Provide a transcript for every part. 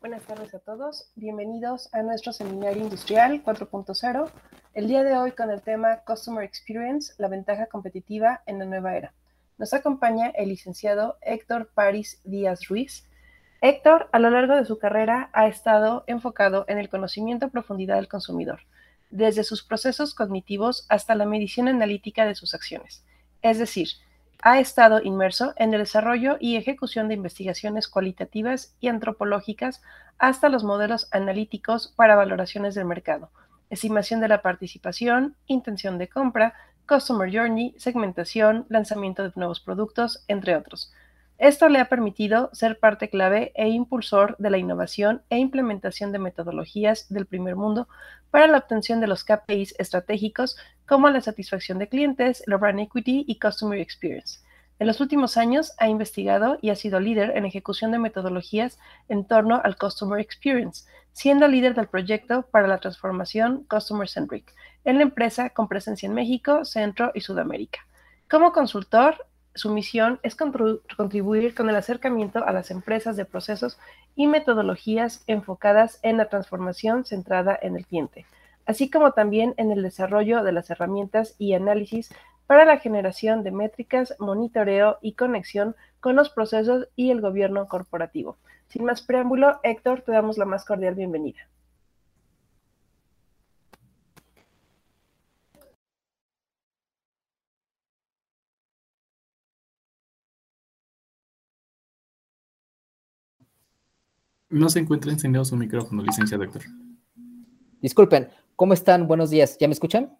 Buenas tardes a todos. Bienvenidos a nuestro seminario industrial 4.0. El día de hoy con el tema Customer Experience, la ventaja competitiva en la nueva era. Nos acompaña el licenciado Héctor Paris Díaz Ruiz. Héctor, a lo largo de su carrera, ha estado enfocado en el conocimiento a profundidad del consumidor, desde sus procesos cognitivos hasta la medición analítica de sus acciones. Es decir, ha estado inmerso en el desarrollo y ejecución de investigaciones cualitativas y antropológicas hasta los modelos analíticos para valoraciones del mercado, estimación de la participación, intención de compra, customer journey, segmentación, lanzamiento de nuevos productos, entre otros. Esto le ha permitido ser parte clave e impulsor de la innovación e implementación de metodologías del primer mundo para la obtención de los KPIs estratégicos como la satisfacción de clientes, la brand equity y customer experience. En los últimos años ha investigado y ha sido líder en ejecución de metodologías en torno al Customer Experience, siendo líder del proyecto para la transformación Customer Centric en la empresa con presencia en México, Centro y Sudamérica. Como consultor, su misión es contribuir con el acercamiento a las empresas de procesos y metodologías enfocadas en la transformación centrada en el cliente, así como también en el desarrollo de las herramientas y análisis para la generación de métricas, monitoreo y conexión con los procesos y el gobierno corporativo. Sin más preámbulo, Héctor, te damos la más cordial bienvenida. No se encuentra encendido su micrófono, licenciado doctor. Disculpen, ¿cómo están? Buenos días. ¿Ya me escuchan?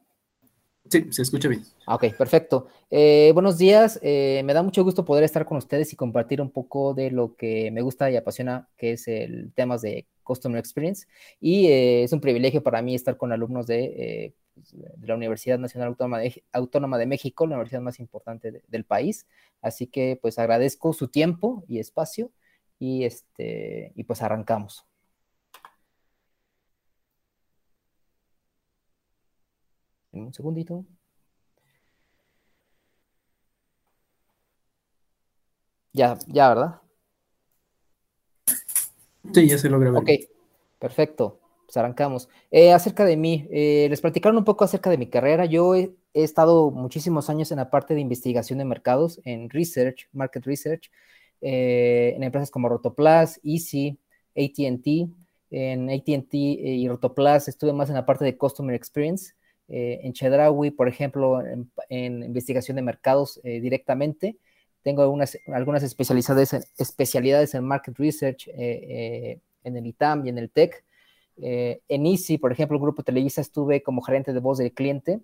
Sí, se escucha bien. Ah, ok, perfecto. Eh, buenos días. Eh, me da mucho gusto poder estar con ustedes y compartir un poco de lo que me gusta y apasiona, que es el tema de Customer Experience. Y eh, es un privilegio para mí estar con alumnos de, de la Universidad Nacional Autónoma de, Autónoma de, México, la universidad más importante del país. Así que pues agradezco su tiempo y espacio y, este, y pues arrancamos. Un segundito. Ya, ya, ¿verdad? Sí, ya se logra ver. Ok, perfecto. Pues arrancamos. Eh, acerca de mí, eh, les platicaron un poco acerca de mi carrera. Yo he, estado muchísimos años en la parte de investigación de mercados, en research, market research, eh, en empresas como Rotoplas, Easy, ATT. En ATT y Rotoplas estuve más en la parte de Customer Experience. Eh, en Chedraui, por ejemplo, en, investigación de mercados eh, directamente. Tengo algunas, especialidades, en Market Research en el ITAM y en el TEC. en Easy, por ejemplo, el grupo Televisa estuve como gerente de voz del cliente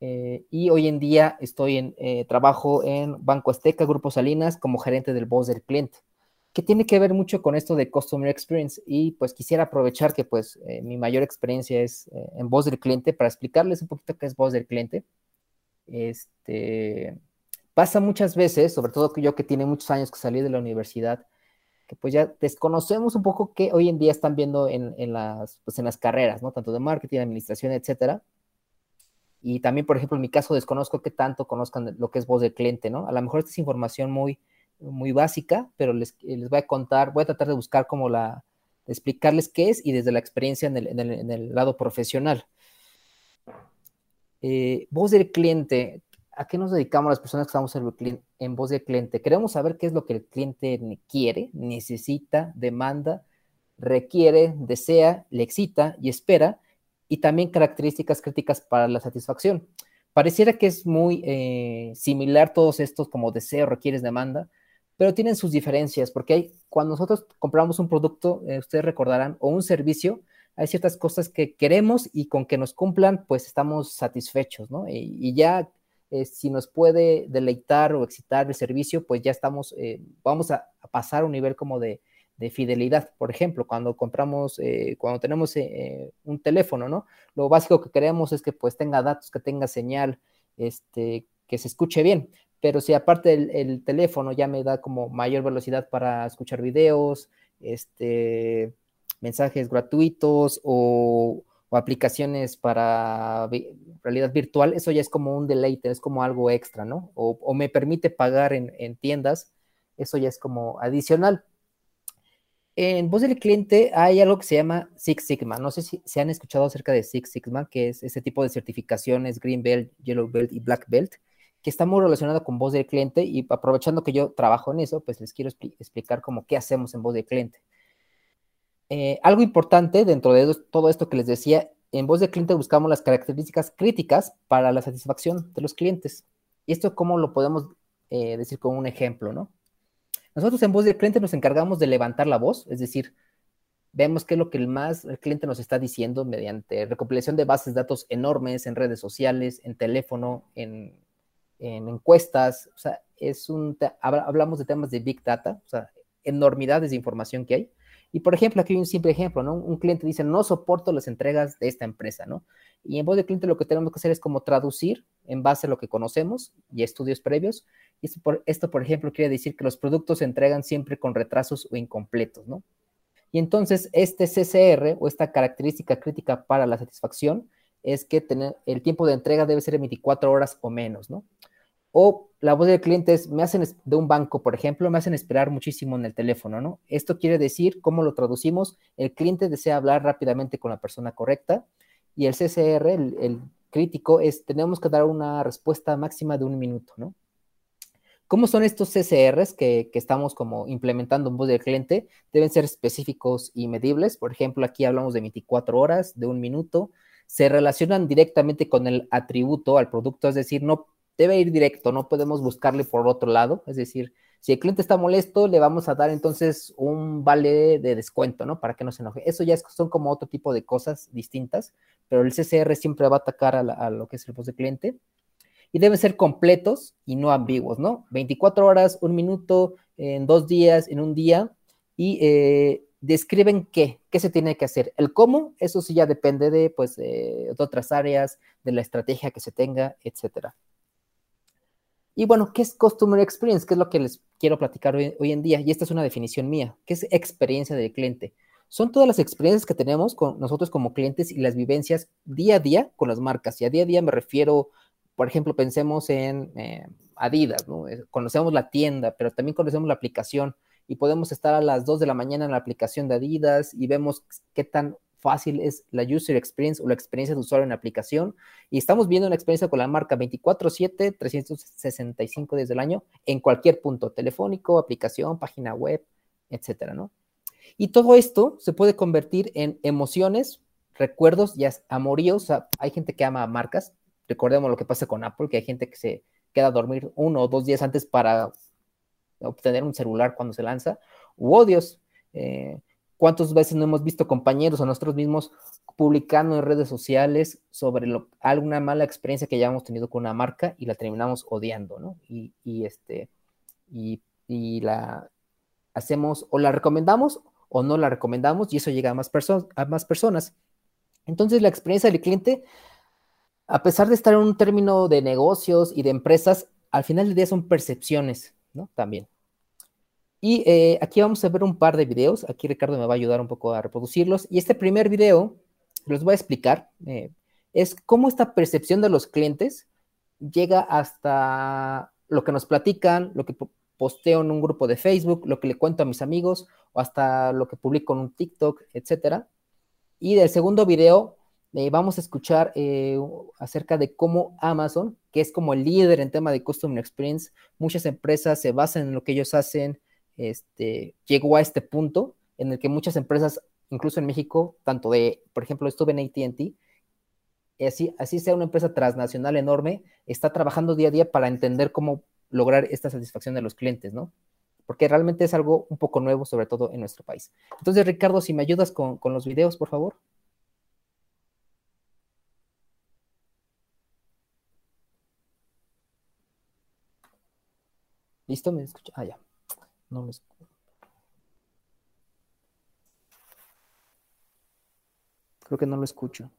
eh, y hoy en día eh, trabajo en Banco Azteca, Grupo Salinas, como gerente del voz del cliente, que tiene que ver mucho con esto de Customer Experience. Y pues quisiera aprovechar que pues eh, mi mayor experiencia es en voz del cliente para explicarles un poquito qué es voz del cliente. Este, pasa muchas veces, sobre todo que yo que tiene muchos años que salí de la universidad, que pues ya desconocemos un poco qué hoy en día están viendo en, en las, pues en las carreras, ¿no? Tanto de marketing, administración, etcétera y también, por ejemplo, en mi caso desconozco que tanto conozcan lo que es voz del cliente, ¿no? A lo mejor esta es información muy, muy básica, pero les, les voy a contar, voy a tratar de buscar como la, de explicarles qué es y desde la experiencia en el, en el, lado profesional. Eh, voz del cliente, ¿a qué nos dedicamos las personas que estamos en, en voz del cliente? Queremos saber qué es lo que el cliente quiere, necesita, demanda, requiere, desea, le excita y espera y también características críticas para la satisfacción. Pareciera que es muy eh, similar todos estos como deseo, requieres, demanda, pero tienen sus diferencias, porque hay, cuando nosotros compramos un producto, eh, ustedes recordarán, o un servicio, hay ciertas cosas que queremos y con que nos cumplan, pues estamos satisfechos, ¿no? Y, ya eh, si nos puede deleitar o excitar el servicio, pues ya estamos, vamos a, pasar a un nivel como de, de fidelidad. Por ejemplo, cuando compramos, eh, cuando tenemos eh, un teléfono, ¿no? Lo básico que queremos es que pues tenga datos, que tenga señal, este, que se escuche bien. Pero si aparte el, teléfono ya me da como mayor velocidad para escuchar videos, este, mensajes gratuitos o, aplicaciones para realidad virtual, eso ya es como un deleite, es como algo extra, ¿no? O, me permite pagar en, en tiendas, eso ya es como adicional En voz del cliente hay algo que se llama Six Sigma. No sé si se han escuchado acerca de Six Sigma, que es ese tipo de certificaciones, Green Belt, Yellow Belt y Black Belt, que está muy relacionado con voz del cliente y aprovechando que yo trabajo en eso, pues les quiero explicar cómo qué hacemos en voz del cliente. Eh, algo importante dentro de todo esto que les decía, en voz del cliente buscamos las características críticas para la satisfacción de los clientes. ¿Y esto cómo lo podemos eh, decir con un ejemplo, no? Nosotros en voz del cliente nos encargamos de levantar la voz, es decir, vemos qué es lo que el más el cliente nos está diciendo mediante recopilación de bases de datos enormes en redes sociales, en teléfono, en, encuestas, o sea, es un, hablamos de temas de big data, o sea, enormidades de información que hay. Y por ejemplo, aquí hay un simple ejemplo, ¿no? Un cliente dice, no soporto las entregas de esta empresa, ¿no? Y en voz del cliente lo que tenemos que hacer es como traducir en base a lo que conocemos y estudios previos, esto por, esto, por ejemplo, quiere decir que los productos se entregan siempre con retrasos o incompletos, ¿no? Y entonces, este CCR o esta característica crítica para la satisfacción es que tener, el tiempo de entrega debe ser de 24 horas o menos, ¿no? O la voz del cliente es, me hacen de un banco, por ejemplo, me hacen esperar muchísimo en el teléfono, ¿no? Esto quiere decir, ¿cómo lo traducimos? El cliente desea hablar rápidamente con la persona correcta y el CCR, el, crítico, es, tenemos que dar una respuesta máxima de un minuto, ¿no? ¿Cómo son estos CCRs que, estamos como implementando en voz del cliente? Deben ser específicos y medibles. Por ejemplo, aquí hablamos de 24 horas, de un minuto. Se relacionan directamente con el atributo al producto, es decir, no debe ir directo, no podemos buscarle por otro lado. Es decir, si el cliente está molesto, le vamos a dar entonces un vale de descuento, ¿no? Para que no se enoje. Eso ya son como otro tipo de cosas distintas, pero el CCR siempre va a atacar a, lo que es el voz del cliente y deben ser completos y no ambiguos, ¿no? 24 horas, un minuto, en dos días, en un día, y eh, describen qué, qué se tiene que hacer. El cómo, eso sí ya depende de, pues, de otras áreas, de la estrategia que se tenga, etcétera. Y bueno, ¿qué es Customer Experience? ¿Qué es lo que les quiero platicar hoy, en día? Y esta es una definición mía. ¿Qué es experiencia del cliente? Son todas las experiencias que tenemos con nosotros como clientes y las vivencias día a día con las marcas. Y a día a día me refiero por ejemplo, pensemos en eh, Adidas, ¿no? Conocemos la tienda, pero también conocemos la aplicación y podemos estar a las 2 de la mañana en la aplicación de Adidas y vemos qué tan fácil es la user experience o la experiencia de usuario en la aplicación. Y estamos viendo una experiencia con la marca 24/7, 365 días del año, en cualquier punto, telefónico, aplicación, página web, etcétera, ¿no? Y todo esto se puede convertir en emociones, recuerdos y amoríos. Hay gente que ama marcas, Recordemos lo que pasa con Apple, que hay gente que se queda a dormir uno o dos días antes para obtener un celular cuando se lanza, u odios. Eh, ¿Cuántas veces no hemos visto compañeros o nosotros mismos publicando en redes sociales sobre alguna mala experiencia que ya hemos tenido con una marca y la terminamos odiando, ¿no? Y, este, y, la hacemos o la recomendamos o no la recomendamos y eso llega a más, a más personas. Entonces la experiencia del cliente a pesar de estar en un término de negocios y de empresas, al final del día son percepciones, ¿no? También. Y eh, aquí vamos a ver un par de videos. Aquí Ricardo me va a ayudar un poco a reproducirlos. Y este primer video, los voy a explicar, eh, es cómo esta percepción de los clientes llega hasta lo que nos platican, lo que posteo en un grupo de Facebook, lo que le cuento a mis amigos, o hasta lo que publico en un TikTok, etcétera. Y del segundo video eh, vamos a escuchar acerca de cómo Amazon, que es como el líder en tema de Customer Experience, muchas empresas se basan en lo que ellos hacen, este, llegó a este punto en el que muchas empresas, incluso en México, tanto de, por ejemplo, estuve en ATT, así, así sea una empresa transnacional enorme, está trabajando día a día para entender cómo lograr esta satisfacción de los clientes, ¿no? Porque realmente es algo un poco nuevo, sobre todo en nuestro país. Entonces, Ricardo, si me ayudas con, con los videos, por favor. ¿Listo? ¿Me escucha? Ah, ya. No lo escucho. Creo que no lo escucho.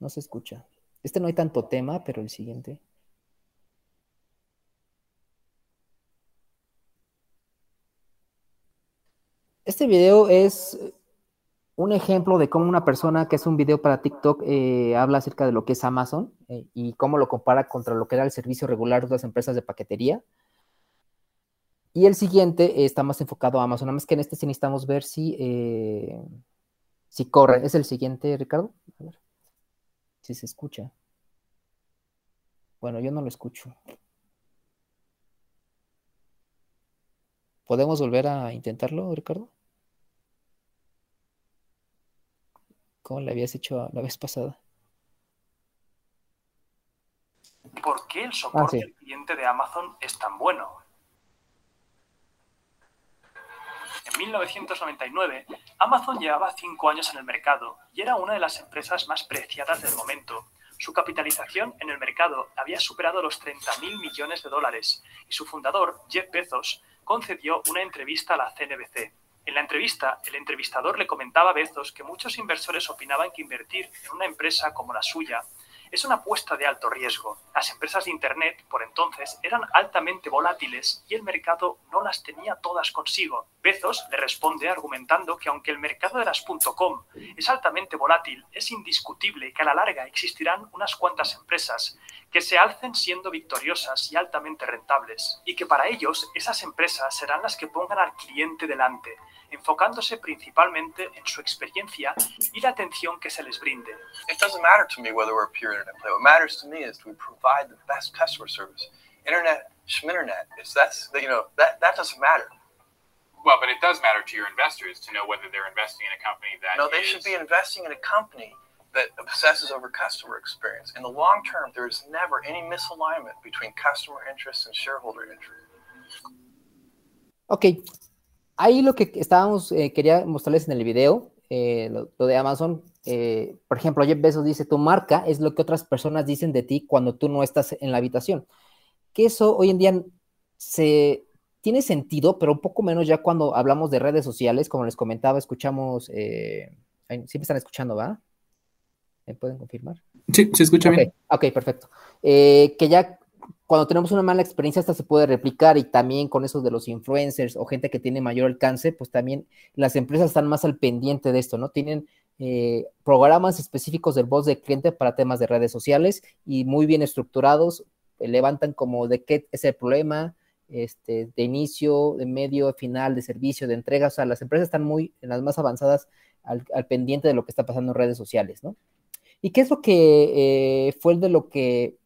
No se escucha. Este no hay tanto tema, pero el siguiente. Este video es un ejemplo de cómo una persona que hace un video para TikTok eh, habla acerca de lo que es Amazon eh, y cómo lo compara contra lo que era el servicio regular de las empresas de paquetería. Y el siguiente está más enfocado a Amazon, nada más que en este sí necesitamos ver si, eh, si corre. ¿Es el siguiente, Ricardo? A ver si se escucha. Bueno, yo no lo escucho. ¿Podemos volver a intentarlo, Ricardo? ¿Cómo le habías hecho la vez pasada? ¿Por qué el soporte ah, del cliente de Amazon es tan bueno? En 1999, Amazon llevaba cinco años en el mercado y era una de las empresas más preciadas del momento. Su capitalización en el mercado había superado los 30.000 millones de dólares y su fundador, Jeff Bezos, concedió una entrevista a la CNBC. En la entrevista, el entrevistador le comentaba a Bezos que muchos inversores opinaban que invertir en una empresa como la suya es una apuesta de alto riesgo. Las empresas de Internet, por entonces, eran altamente volátiles y el mercado no las tenía todas consigo. Bezos le responde argumentando que aunque el mercado de las .com es altamente volátil, es indiscutible que a la larga existirán unas cuantas empresas que se alcen siendo victoriosas y altamente rentables, y que para ellos esas empresas serán las que pongan al cliente delante, enfocándose principalmente en su experiencia y la atención que se les brinde. It doesn't matter to me whether we're a pure internet play. What matters to me is we provide the best customer service. Internet, schminternet, is that's you know that that doesn't matter. Well, but it does matter to your investors to know whether they're investing in a company that. No, they is... should be investing in a company that obsesses over customer experience. In the long term, there is never any misalignment between customer interest and shareholder interest. Okay, ahí lo que estábamos, eh, quería mostrarles en el video, eh, lo, de Amazon, eh, por ejemplo, Jeff Bezos dice, tu marca es lo que otras personas dicen de ti cuando tú no estás en la habitación. Que eso hoy en día se tiene sentido, pero un poco menos ya cuando hablamos de redes sociales, como les comentaba, escuchamos, siempre están escuchando, ¿va? ¿Me pueden confirmar? Sí, se escucha bien. Ok, perfecto. que ya cuando tenemos una mala experiencia, esta se puede replicar y también con eso de los influencers o gente que tiene mayor alcance, pues también las empresas están más al pendiente de esto, ¿no? Tienen eh, programas específicos del voz de cliente para temas de redes sociales y muy bien estructurados, eh, levantan como de qué es el problema, este, de inicio, de medio, de final, de servicio, de entrega, o sea, las empresas están muy en las más avanzadas al, pendiente de lo que está pasando en redes sociales, ¿no? ¿Y qué es lo que eh, fue de lo que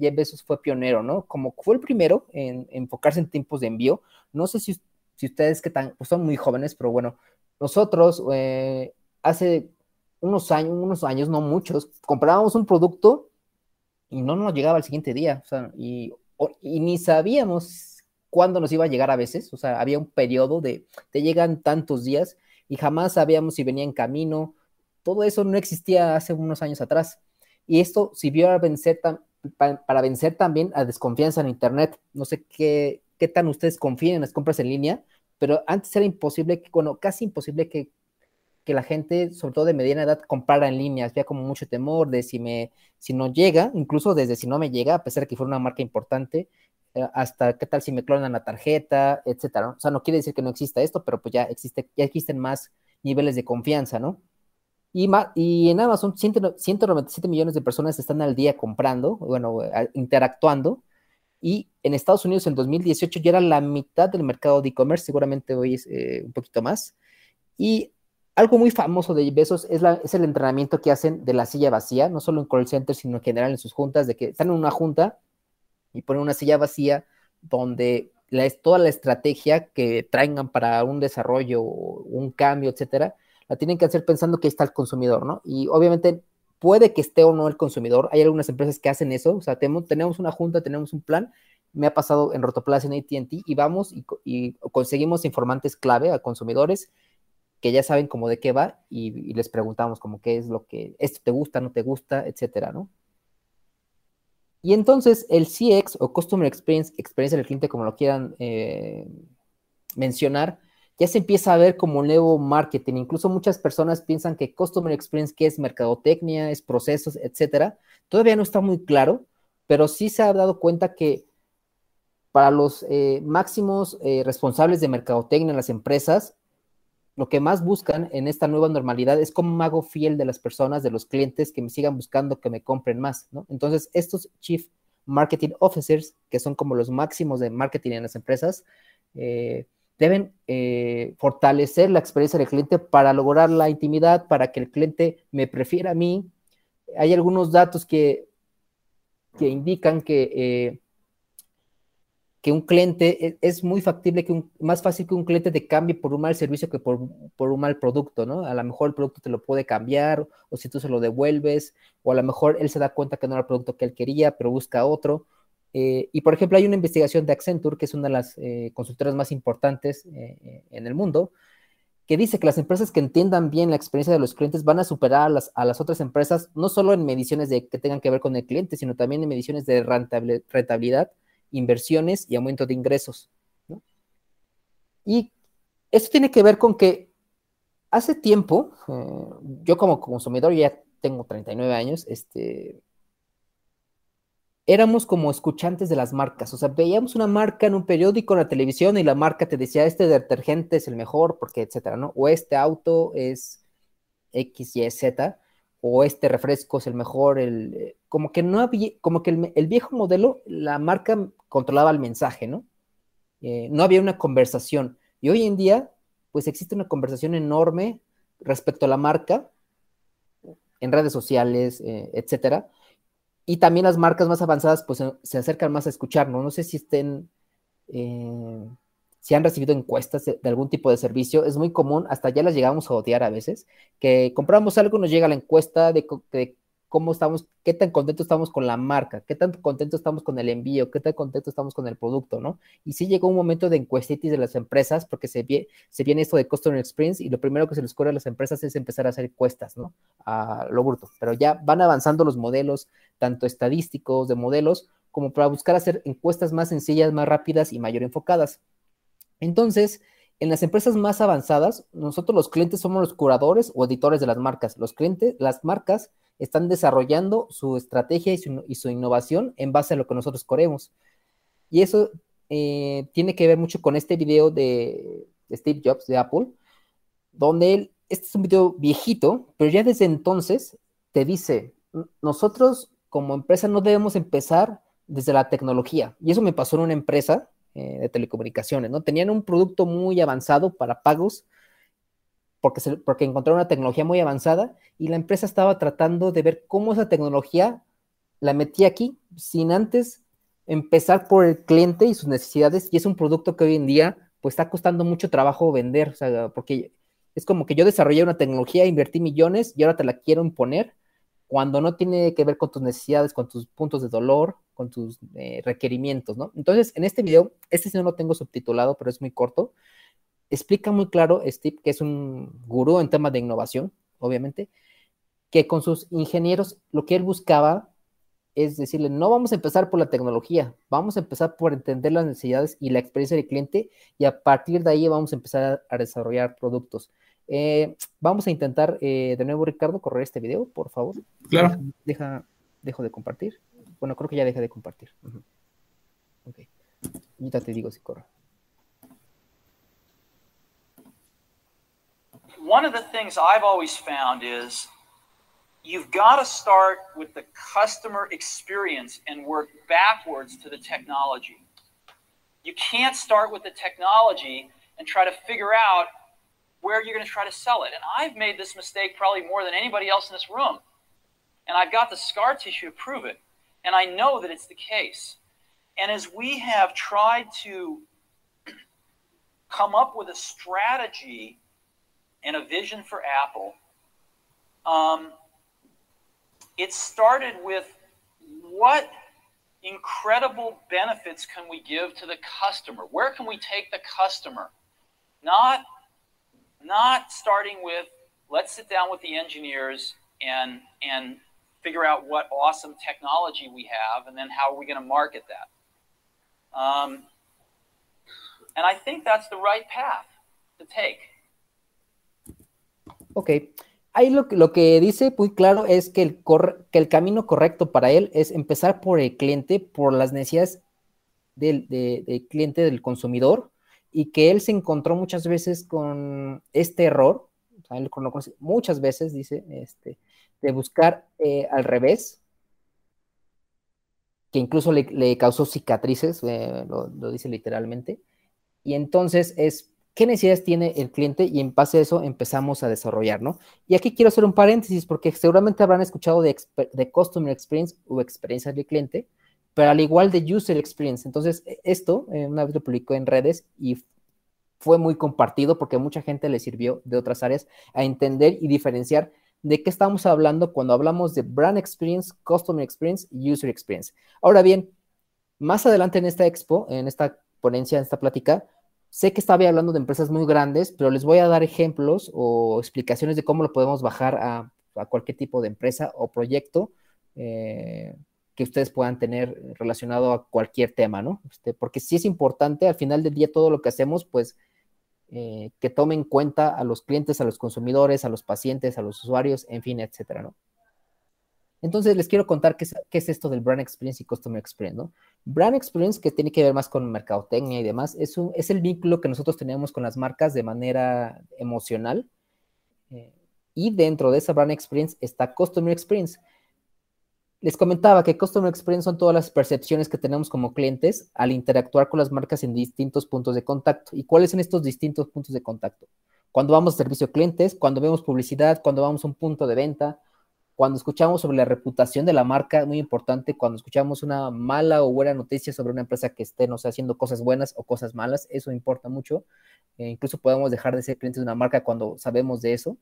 Jeff Bezos fue pionero, ¿no? Como fue el primero en, enfocarse en tiempos de envío. No sé si, si ustedes que tan, pues son muy jóvenes, pero bueno, nosotros eh, hace unos años, unos años, no muchos, comprábamos un producto y no nos llegaba al siguiente día, o sea, y, y ni sabíamos cuándo nos iba a llegar a veces, o sea, había un periodo de, te llegan tantos días y jamás sabíamos si venía en camino, todo eso no existía hace unos años atrás. Y esto sirvió a vencer para, vencer también a desconfianza en Internet. No sé qué, qué tan ustedes confían en las compras en línea, pero antes era imposible, bueno, casi imposible que, que la gente, sobre todo de mediana edad, comprara en línea. Había como mucho temor de si, me, si no llega, incluso desde si no me llega, a pesar de que fuera una marca importante, eh, hasta qué tal si me clonan la tarjeta, etcétera. O sea, no quiere decir que no exista esto, pero pues ya existe, ya existen más niveles de confianza, ¿no? Y, en Amazon, 197 millones de personas están al día comprando, bueno, interactuando. Y en Estados Unidos en 2018 ya era la mitad del mercado de e-commerce, seguramente hoy es eh, un poquito más. Y algo muy famoso de Besos es, es, el entrenamiento que hacen de la silla vacía, no solo en call center, sino en general en sus juntas, de que están en una junta y ponen una silla vacía donde la, toda la estrategia que traigan para un desarrollo, un cambio, etcétera, la tienen que hacer pensando que está el consumidor, ¿no? Y obviamente puede que esté o no el consumidor. Hay algunas empresas que hacen eso, o sea, tenemos, una junta, tenemos un plan. Me ha pasado en Rotoplas en ATT y vamos y, conseguimos informantes clave a consumidores que ya saben cómo de qué va y, les preguntamos como qué es lo que, esto te gusta, no te gusta, etcétera, ¿no? Y entonces el CX o Customer Experience, experiencia del cliente, como lo quieran eh, mencionar, ya se empieza a ver como nuevo marketing. Incluso muchas personas piensan que Customer Experience, que es mercadotecnia, es procesos, etcétera, todavía no está muy claro, pero sí se ha dado cuenta que para los eh, máximos eh, responsables de mercadotecnia en las empresas, lo que más buscan en esta nueva normalidad es cómo me hago fiel de las personas, de los clientes que me sigan buscando, que me compren más, ¿no? Entonces, estos Chief Marketing Officers, que son como los máximos de marketing en las empresas, eh, deben eh, fortalecer la experiencia del cliente para lograr la intimidad, para que el cliente me prefiera a mí. Hay algunos datos que, que indican que eh, que un cliente e, es, muy factible, que un, más fácil que un cliente te cambie por un mal servicio que por, un mal producto, ¿no? A lo mejor el producto te lo puede cambiar, o si tú se lo devuelves, o a lo mejor él se da cuenta que no era el producto que él quería, pero busca otro. Eh, y por ejemplo, hay una investigación de Accenture, que es una de las eh, consultoras más importantes eh, en el mundo, que dice que las empresas que entiendan bien la experiencia de los clientes van a superar a las, a las otras empresas, no solo en mediciones de, que tengan que ver con el cliente, sino también en mediciones de rentabilidad inversiones y aumento de ingresos. Y esto tiene que ver con que hace tiempo, yo como consumidor ya tengo 39 años, este, éramos como escuchantes de las marcas, o sea, veíamos una marca en un periódico, en la televisión y la marca te decía, este detergente es el mejor, porque etcétera, ¿no? O este auto es X, Y, Z, o este refresco es el mejor, el, eh, como que no había, como que el, viejo modelo, la marca controlaba el mensaje, ¿no? Eh, no había una conversación. Y hoy en día, pues existe una conversación enorme respecto a la marca en redes sociales, eh, etcétera. Y también las marcas más avanzadas, pues se acercan más a escucharnos. No sé si estén si han recibido encuestas de, algún tipo de servicio, es muy común, hasta ya las llegamos a odiar a veces, que compramos algo, nos llega la encuesta de, cómo estamos, qué tan contentos estamos con la marca, qué tan contentos estamos con el envío, qué tan contentos estamos con el producto, ¿no? Y sí llegó un momento de encuestitis de las empresas, porque se, se viene esto de Customer Experience y lo primero que se les ocurre a las empresas es empezar a hacer encuestas, ¿no? A lo bruto, pero ya van avanzando los modelos, tanto estadísticos de modelos, como para buscar hacer encuestas más sencillas, más rápidas y mayor enfocadas. Entonces, en las empresas más avanzadas, nosotros los clientes somos los curadores o editores de las marcas. Los clientes, las marcas están desarrollando su estrategia y su, innovación en base a lo que nosotros queremos. Y eso eh, tiene que ver mucho con este video de, Steve Jobs de Apple, donde él, este es un video viejito, pero ya desde entonces te dice, nosotros como empresa no debemos empezar desde la tecnología. Y eso me pasó en una empresa eh, de telecomunicaciones, ¿no? Tenían un producto muy avanzado para pagos porque, porque encontraron una tecnología muy avanzada y la empresa estaba tratando de ver cómo esa tecnología la metía aquí sin antes empezar por el cliente y sus necesidades y es un producto que hoy en día pues está costando mucho trabajo vender, o sea, porque es como que yo desarrollé una tecnología, invertí millones y ahora te la quiero imponer cuando no tiene que ver con tus necesidades, con tus puntos de dolor, con tus eh, requerimientos, ¿no? Entonces, en este video, este sí no lo tengo subtitulado, pero es muy corto, explica muy claro Steve, que es un gurú en temas de innovación, obviamente, que con sus ingenieros lo que él buscaba es decirle, no vamos a empezar por la tecnología, vamos a empezar por entender las necesidades y la experiencia del cliente y a partir de ahí vamos a empezar a desarrollar productos. Eh, vamos a intentar eh, de nuevo, Ricardo, correr este video, por favor. Claro. Deja, dejo de compartir. Bueno, creo que ya dejé de compartir. Ok. Ya te digo si corre. One of the things I've always found is you've got to start with the customer experience and work backwards to the technology. You can't start with the technology and try to figure out where you're going to try to sell it. And I've made this mistake probably more than anybody else in this room. And I've got the scar tissue to prove it. And I know that it's the case. And as we have tried to come up with a strategy and a vision for Apple, um, it started with what incredible benefits can we give to the customer? Where can we take the customer? Not not starting with let's sit down with the engineers and and figure out what awesome technology we have and then how are we going to market that um, and i think that's the right path to take ok. Ahí lo, lo que dice muy claro es que el, que el camino correcto para él es empezar por el cliente por las necesidades del, de, del cliente del consumidor y que él se encontró muchas veces con este error, o sea, él lo muchas veces, dice, este, de buscar eh, al revés, que incluso le, causó cicatrices, eh, lo, dice literalmente, y entonces es qué necesidades tiene el cliente y en base a eso empezamos a desarrollar, ¿no? Y aquí quiero hacer un paréntesis porque seguramente habrán escuchado de, Customer Experience o experiencia del cliente, pero al igual de User Experience. Entonces, e, esto eh, una vez lo publicó en redes y fue muy compartido porque mucha gente le sirvió de otras áreas a entender y diferenciar de qué estamos hablando cuando hablamos de Brand Experience, Customer Experience y User Experience. Ahora bien, más adelante en esta expo, en esta ponencia, en esta plática, sé que estaba hablando de empresas muy grandes, pero les voy a dar ejemplos o explicaciones de cómo lo podemos bajar a, cualquier tipo de empresa o proyecto eh, que ustedes puedan tener relacionado a cualquier tema, ¿no? Este, porque sí es importante, al final del día, todo lo que hacemos, pues, eh, que tome en cuenta a los clientes, a los consumidores, a los pacientes, a los usuarios, en fin, etcétera, ¿no? Entonces les quiero contar qué es, esto del Brand Experience y Customer Experience, ¿no? Brand Experience, que tiene que ver más con mercadotecnia y demás, es, es el vínculo que nosotros tenemos con las marcas de manera emocional. Eh, y dentro de esa Brand Experience está Customer Experience. Les comentaba que Customer Experience son todas las percepciones que tenemos como clientes al interactuar con las marcas en distintos puntos de contacto. ¿Y cuáles son estos distintos puntos de contacto? Cuando vamos a servicio a clientes, cuando vemos publicidad, cuando vamos a un punto de venta, cuando escuchamos sobre la reputación de la marca, muy importante, cuando escuchamos una mala o buena noticia sobre una empresa que esté, no sé, haciendo cosas buenas o cosas malas, eso importa mucho. Eh, incluso podemos dejar de ser clientes de una marca cuando sabemos de eso.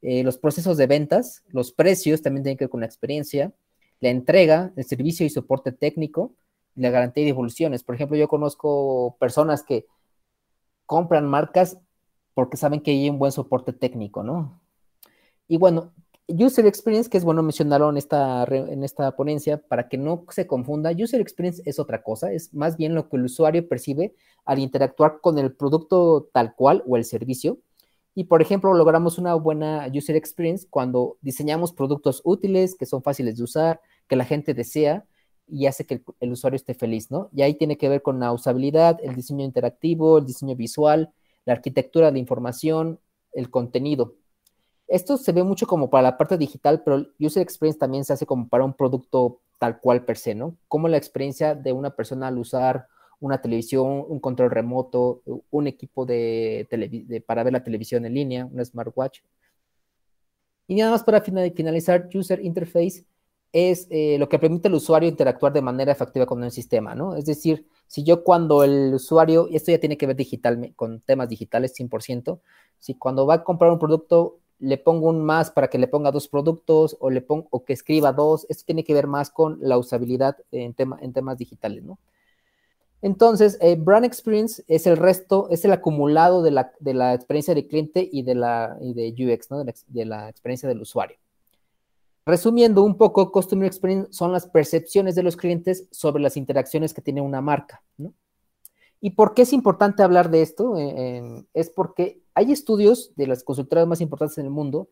Eh, los procesos de ventas, los precios también tienen que ver con la experiencia, la entrega, el servicio y soporte técnico, la garantía de devoluciones. Por ejemplo, yo conozco personas que compran marcas porque saben que hay un buen soporte técnico, ¿no? Y bueno, User Experience, que es bueno mencionarlo en esta, en esta ponencia para que no se confunda, User Experience es otra cosa, es más bien lo que el usuario percibe al interactuar con el producto tal cual o el servicio. Y por ejemplo, logramos una buena User Experience cuando diseñamos productos útiles, que son fáciles de usar, que la gente desea y hace que el, el usuario esté feliz, ¿no? Y ahí tiene que ver con la usabilidad, el diseño interactivo, el diseño visual, la arquitectura de información, el contenido. Esto se ve mucho como para la parte digital, pero User Experience también se hace como para un producto tal cual per se, ¿no? Como la experiencia de una persona al usar una televisión, un control remoto, un equipo de, para ver la televisión en línea, un smartwatch. Y nada más para finalizar, User Interface es eh, lo que permite al usuario interactuar de manera efectiva con el sistema, ¿no? Es decir, si yo cuando el usuario, y esto ya tiene que ver digital, con temas digitales 100%, si cuando va a comprar un producto le pongo un más para que le ponga dos productos o le pongo o que escriba dos. Esto tiene que ver más con la usabilidad en, tema, en temas digitales, ¿no? Entonces, eh, Brand Experience es el resto, es el acumulado de la, de la experiencia del cliente y de la de UX, ¿no? De la, experiencia del usuario. Resumiendo un poco, Customer Experience son las percepciones de los clientes sobre las interacciones que tiene una marca, ¿no? ¿Y por qué es importante hablar de esto? Eh, es porque hay estudios de las consultoras más importantes en el mundo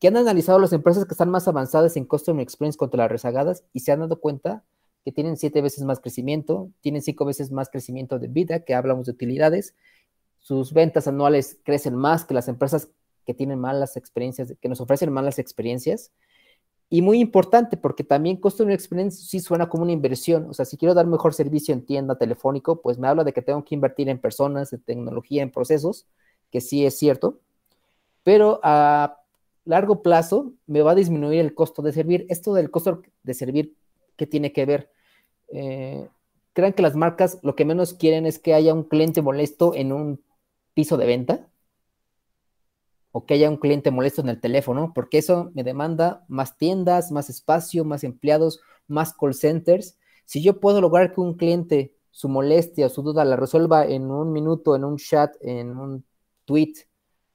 que han analizado las empresas que están más avanzadas en Customer Experience contra las rezagadas y se han dado cuenta que tienen siete veces más crecimiento, tienen cinco veces más crecimiento de vida, que hablamos de utilidades, sus ventas anuales crecen más que las empresas que tienen malas experiencias, que nos ofrecen malas experiencias, y muy importante, porque también Customer Experience sí suena como una inversión. O sea, si quiero dar mejor servicio en tienda telefónico, pues me habla de que tengo que invertir en personas, en tecnología, en procesos, que sí es cierto. Pero a largo plazo me va a disminuir el costo de servir. Esto del costo de servir, ¿qué tiene que ver? Eh, crean que las marcas lo que menos quieren es que haya un cliente molesto en un piso de venta o que haya un cliente molesto en el teléfono, porque eso me demanda más tiendas, más espacio, más empleados, más call centers. Si yo puedo lograr que un cliente su molestia o su duda la resuelva en un minuto, en un chat, en un tweet,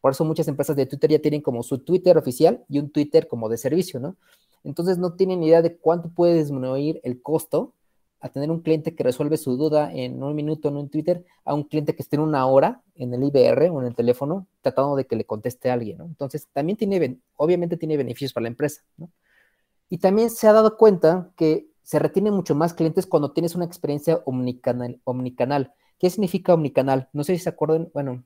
por eso muchas empresas de Twitter ya tienen como su Twitter oficial y un Twitter como de servicio, ¿no? Entonces no tienen idea de cuánto puede disminuir el costo a tener un cliente que resuelve su duda en un minuto en un Twitter a un cliente que esté en una hora en el IBR o en el teléfono tratando de que le conteste a alguien, ¿no? Entonces, también tiene, obviamente tiene beneficios para la empresa, ¿no? Y también se ha dado cuenta que se retiene mucho más clientes cuando tienes una experiencia omnicanal, omnicanal ¿Qué significa omnicanal? No sé si se acuerdan, bueno,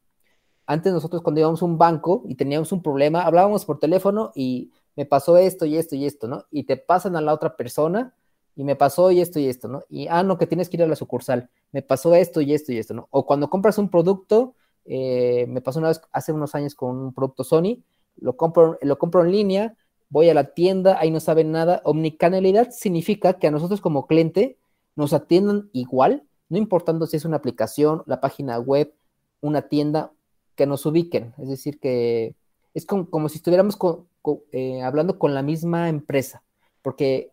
antes nosotros cuando íbamos a un banco y teníamos un problema, hablábamos por teléfono y me pasó esto y esto y esto, ¿no? Y te pasan a la otra persona y me pasó y esto y esto, ¿no? Y, ah, no, que tienes que ir a la sucursal, me pasó esto y esto y esto, ¿no? O cuando compras un producto, eh, me pasó una vez hace unos años con un producto Sony, lo compro, lo compro en línea, voy a la tienda, ahí no saben nada. Omnicanalidad significa que a nosotros como cliente nos atiendan igual, no importando si es una aplicación, la página web, una tienda, que nos ubiquen. Es decir, que es como, si estuviéramos eh, hablando con la misma empresa, porque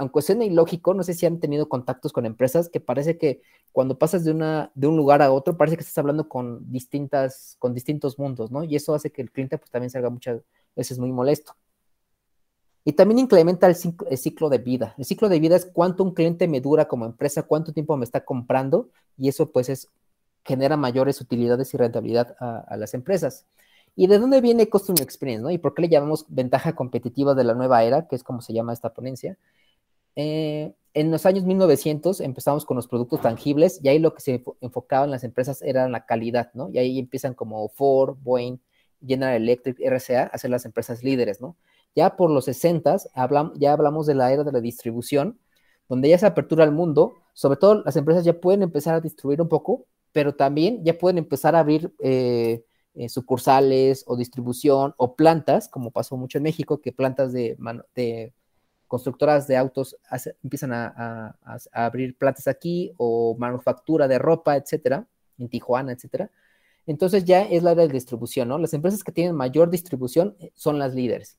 aunque suene ilógico, no sé si han tenido contactos con empresas que parece que cuando pasas de, una, de un lugar a otro, parece que estás hablando con, distintas, con distintos mundos, ¿no? Y eso hace que el cliente pues, también salga muchas veces muy molesto. Y también incrementa el ciclo, de vida. El ciclo de vida es cuánto un cliente me dura como empresa, cuánto tiempo me está comprando, y eso pues es, genera mayores utilidades y rentabilidad a, las empresas. ¿Y de dónde viene Customer Experience? ¿no? ¿Y por qué le llamamos ventaja competitiva de la nueva era, que es como se llama esta ponencia? Eh, en los años 1900 empezamos con los productos tangibles y ahí lo que se enfocaban las empresas era la calidad, ¿no? Y ahí empiezan como Ford, Boeing, General Electric, RCA a ser las empresas líderes, ¿no? Ya por los 60 hablamos, ya hablamos de la era de la distribución, donde ya se apertura al mundo, sobre todo las empresas ya pueden empezar a distribuir un poco, pero también ya pueden empezar a abrir eh, eh, sucursales o distribución o plantas, como pasó mucho en México, que plantas de, de constructoras de autos empiezan a, abrir plantas aquí o manufactura de ropa, etcétera, en Tijuana, etcétera. Entonces ya es la área de distribución, ¿no? Las empresas que tienen mayor distribución eh, son las líderes.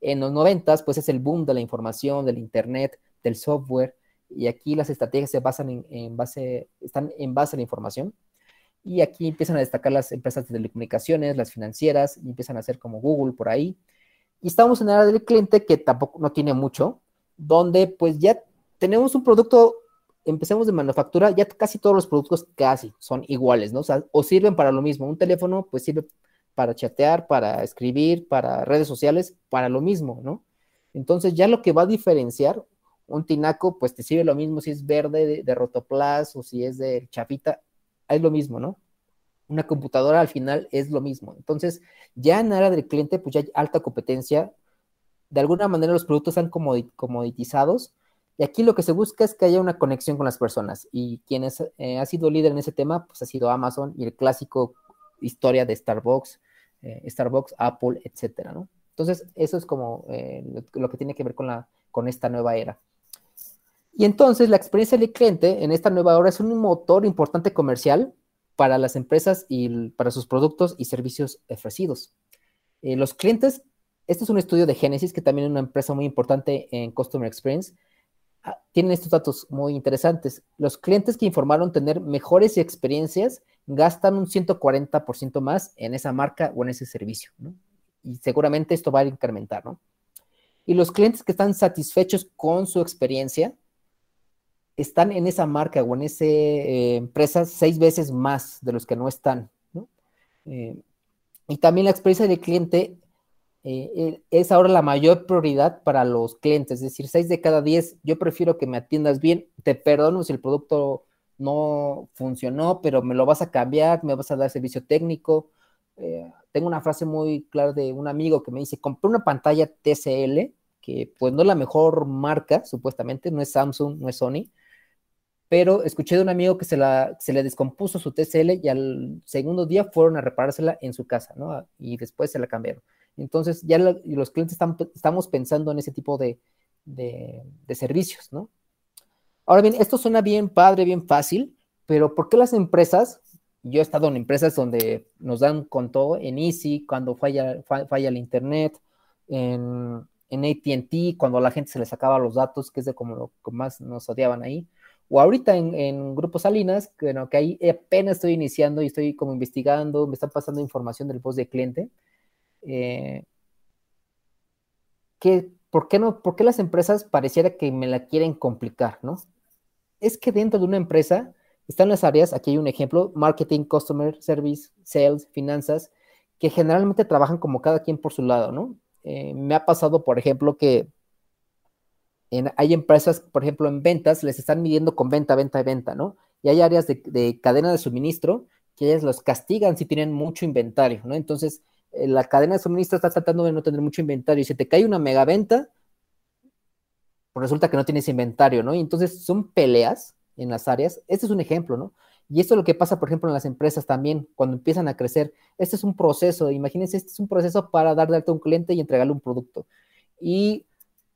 En los noventas, pues es el boom de la información, del internet, del software, y aquí las estrategias se basan en, base, están en base a la información. Y aquí empiezan a destacar las empresas de telecomunicaciones, las financieras, y empiezan a hacer como Google por ahí, y estamos en la área del cliente que tampoco no tiene mucho, donde pues ya tenemos un producto, empecemos de manufactura, ya casi todos los productos casi son iguales, ¿no? O, sea, o sirven para lo mismo. Un teléfono pues sirve para chatear, para escribir, para redes sociales, para lo mismo, ¿no? Entonces ya lo que va a diferenciar un tinaco, pues te sirve lo mismo si es verde de, de rotoplas o si es de chapita, es lo mismo, ¿no? Una computadora al final es lo mismo. Entonces, ya en área del cliente, pues ya hay alta competencia. De alguna manera los productos están comoditizados. Y aquí lo que se busca es que haya una conexión con las personas. Y quien eh, ha sido líder en ese tema, pues ha sido Amazon y el clásico historia de Starbucks, eh, Starbucks, Apple, etcétera, ¿no? Entonces, eso es como eh, lo que tiene que ver con, la, con esta nueva era. Y entonces, la experiencia del cliente en esta nueva era es un motor importante comercial para las empresas y para sus productos y servicios ofrecidos. Eh, los clientes, este es un estudio de Genesis, que también es una empresa muy importante en Customer Experience, ah, tienen estos datos muy interesantes. Los clientes que informaron tener mejores experiencias gastan un 140% más en esa marca o en ese servicio. Y seguramente esto va a incrementar, ¿no? Y los clientes que están satisfechos con su experiencia están en esa marca o en esa eh, empresa seis veces más de los que no están. Eh, y también la experiencia del cliente eh, es ahora la mayor prioridad para los clientes, es decir, seis de cada diez, yo prefiero que me atiendas bien, te perdono si el producto no funcionó, pero me lo vas a cambiar, me vas a dar servicio técnico. tengo una frase muy clara de un amigo que me dice, compré una pantalla TCL, que pues no es la mejor marca, supuestamente, no es Samsung, no es Sony, pero escuché de un amigo que se, la, le descompuso su TCL y al segundo día fueron a reparársela en su casa, ¿no? Y después se la cambiaron. Entonces, ya los clientes están, estamos pensando en ese tipo de, servicios, ¿no? Ahora bien, esto suena bien padre, bien fácil, pero ¿por qué las empresas, yo he estado en empresas donde nos dan con todo, en Easy, cuando falla, falla el Internet, en, ATT, cuando la gente se le sacaba los datos, que es de como lo que más nos odiaban ahí, o ahorita en, Grupo Salinas, que, que ahí apenas estoy iniciando y estoy como investigando, me están pasando información del voz de cliente. Eh, ¿por, qué no, ¿Por qué las empresas pareciera que me la quieren complicar, no? Es que dentro de una empresa están las áreas, aquí hay un ejemplo, marketing, customer service, sales, finanzas, que generalmente trabajan como cada quien por su lado, ¿no? Eh, me ha pasado, por ejemplo, que hay empresas, por ejemplo, en ventas, les están midiendo con venta, venta, venta, ¿no? y hay áreas de, de cadena de suministro que ellas los castigan si tienen mucho inventario, ¿no? Entonces, eh, la cadena de suministro está tratando de no tener mucho inventario y si te cae una megaventa, pues resulta que no tienes inventario, ¿no? Y entonces son peleas en las áreas. Este es un ejemplo, ¿no? Y esto es lo que pasa, por ejemplo, en las empresas también, cuando empiezan a crecer. Este es un proceso, imagínense, este es un proceso para dar de alta a un cliente y entregarle un producto. Y,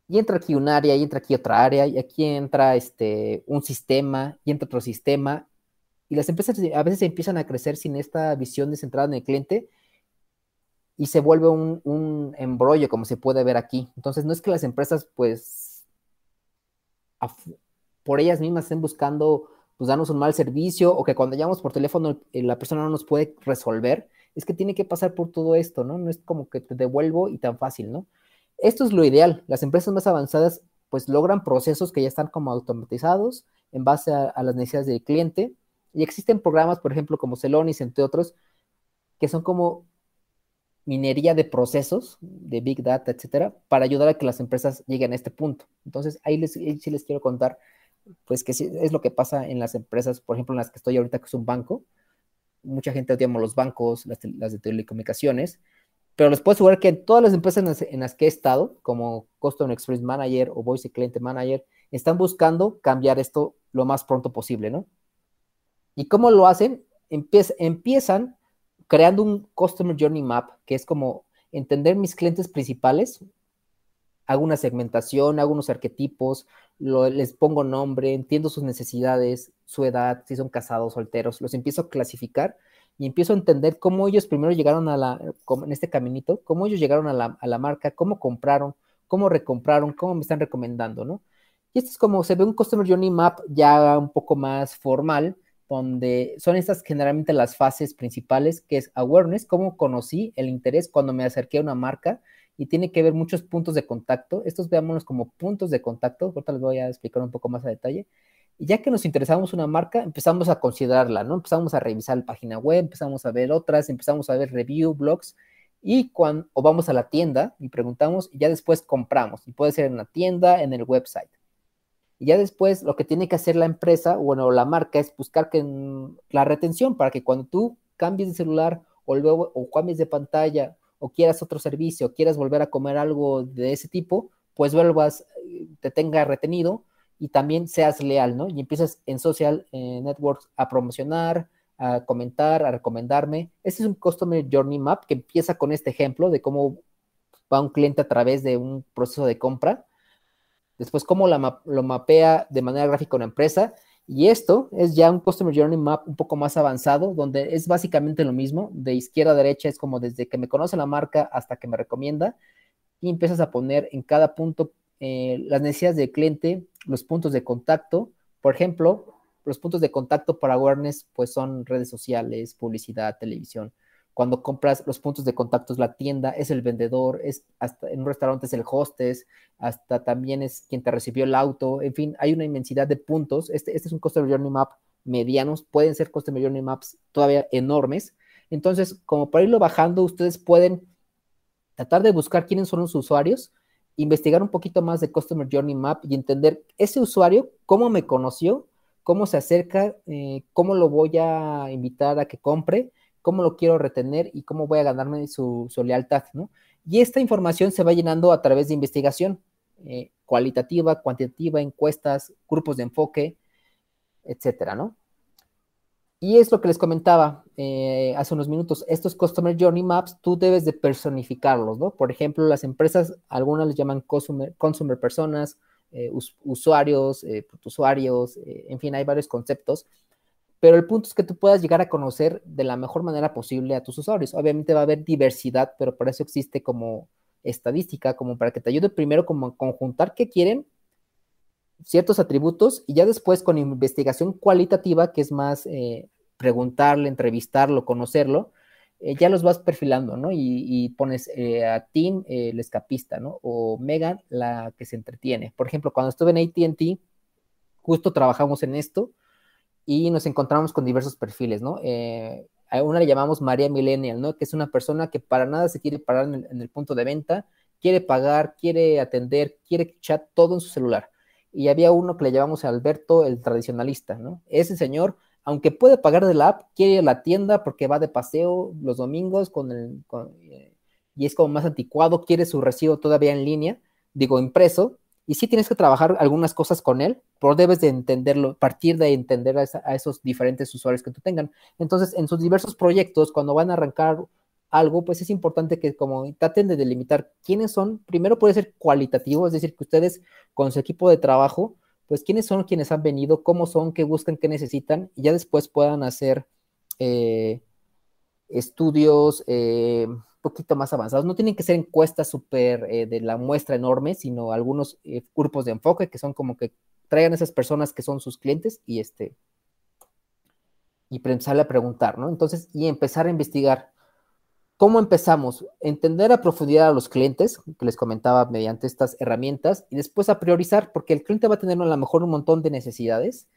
y, entra aquí un área, y entra aquí otra área, y aquí entra este, un sistema, y entra otro sistema. Y las empresas a veces empiezan a crecer sin esta visión descentrada en el cliente y se vuelve un, un embrollo, como se puede ver aquí. Entonces, no es que las empresas, pues, por ellas mismas estén buscando pues darnos un mal servicio o que cuando llamamos por teléfono eh, la persona no nos puede resolver, es que tiene que pasar por todo esto, ¿no? No es como que te devuelvo y tan fácil, ¿no? Esto es lo ideal. Las empresas más avanzadas pues logran procesos que ya están como automatizados en base a, las necesidades del cliente y existen programas, por ejemplo, como Celonis, entre otros, que son como minería de procesos, de Big Data, etcétera, para ayudar a que las empresas lleguen a este punto. Entonces, ahí, sí les quiero contar pues que es lo que pasa en las empresas, por ejemplo, en las que estoy ahorita, que es un banco. Mucha gente odiamos los bancos, las, de telecomunicaciones, pero les puedo asegurar que en todas las empresas en las, que he estado, como Customer Experience Manager o Voice Client Manager, están buscando cambiar esto lo más pronto posible, ¿no? ¿Y cómo lo hacen? empiezan creando un Customer Journey Map, que es como entender mis clientes principales, hago una segmentación, hago unos arquetipos, les pongo nombre, entiendo sus necesidades, su edad, si son casados, solteros, los empiezo a clasificar y empiezo a entender cómo ellos primero llegaron a la, en este caminito, cómo ellos llegaron a la, a la marca, cómo compraron, cómo recompraron, cómo me están recomendando, ¿no? Y esto es como se ve un Customer Journey Map ya un poco más formal, donde son estas generalmente las fases principales, que es awareness, cómo conocí el interés cuando me acerqué a una marca, y tiene que ver muchos puntos de contacto. Estos veámoslos como puntos de contacto. Ahorita les voy a explicar un poco más a detalle. Y ya que nos interesamos una marca, empezamos a considerarla, ¿no? Empezamos a revisar la página web, empezamos a ver otras, empezamos a ver review, blogs, y cuando, o vamos a la tienda y preguntamos, y ya después compramos. Y puede ser en la tienda, en el website. Y ya después lo que tiene que hacer la empresa, bueno, la marca es buscar que la retención para que cuando tú cambies de celular o luego o cambies de pantalla o quieras otro servicio, o quieras volver a comer algo de ese tipo, pues vuelvas, eh, te tenga retenido y también seas leal, ¿no? Y empiezas en social eh, networks a promocionar, a comentar, a recomendarme. Este es un Customer Journey Map que empieza con este ejemplo de cómo va un cliente a través de un proceso de compra. Después, cómo lo mapea de manera gráfica una empresa y esto es ya un Customer Journey Map un poco más avanzado, donde es básicamente lo mismo. De izquierda a derecha es como desde que me conoce la marca hasta que me recomienda. Y empiezas a poner en cada punto eh, las necesidades del cliente, los puntos de contacto. Por ejemplo, los puntos de contacto para awareness pues son redes sociales, publicidad, televisión. Cuando compras los puntos de contacto es la tienda, es el vendedor, es hasta en un restaurante es el hostess, hasta también es quien te recibió el auto, en fin, hay una inmensidad de puntos. Este, este es un Customer Journey Map medianos, pueden ser Customer Journey Maps todavía enormes. Entonces, como para irlo bajando, ustedes pueden tratar de buscar quiénes son los usuarios, investigar un poquito más de Customer Journey Map y entender ese usuario, cómo me conoció, cómo se acerca, eh, cómo lo voy a invitar a que compre cómo lo quiero retener y cómo voy a ganarme su, lealtad, ¿no? Y esta información se va llenando a través de investigación eh, cualitativa, cuantitativa, encuestas, grupos de enfoque, etcétera, ¿no? Y es lo que les comentaba eh, hace unos minutos, estos Customer Journey Maps, tú debes de personificarlos, ¿no? Por ejemplo, las empresas, algunas les llaman consumer, personas, eh, usuarios, usuarios, en fin, hay varios conceptos pero el punto es que tú puedas llegar a conocer de la mejor manera posible a tus usuarios. Obviamente va a haber diversidad, pero para eso existe como estadística, como para que te ayude primero como a conjuntar qué quieren, ciertos atributos, y ya después con investigación cualitativa, que es más eh, preguntarle, entrevistarlo, conocerlo, eh, ya los vas perfilando, ¿no? Y, pones eh, a Tim el escapista, ¿no? O Megan la que se entretiene. Por ejemplo, cuando estuve en ATT, justo trabajamos en esto y nos encontramos con diversos perfiles, ¿no? A una le llamamos María Millennial, ¿no? Que es una persona que para nada se quiere parar en el, punto de venta, quiere pagar, quiere atender, quiere chat todo en su celular. Y había uno que le llamamos Alberto el tradicionalista, ¿no? Ese señor aunque puede pagar de la app, quiere ir a la tienda porque va de paseo los domingos con el, y es como más anticuado, quiere su recibo todavía en línea, digo, impreso, y sí tienes que trabajar algunas cosas con él, pero debes de entenderlo, partir de entender a, a, esos diferentes usuarios que tú tengan. Entonces, en sus diversos proyectos, cuando van a arrancar algo, pues es importante que como traten de delimitar quiénes son, primero puede ser cualitativo, es decir, que ustedes con su equipo de trabajo, pues quiénes son quienes han venido, cómo son, qué buscan, qué necesitan, y ya después puedan hacer eh, estudios eh, un poquito más avanzados. No tienen que ser encuestas súper eh, de la muestra enorme, sino algunos grupos de enfoque que son como que traigan esas personas que son sus clientes y este y empezarle a preguntar, ¿no? Entonces, y empezar a investigar ¿Cómo empezamos? Entender a profundidad a los clientes, que les comentaba mediante estas herramientas, y después a priorizar, porque el cliente va a tener a lo mejor un montón de necesidades,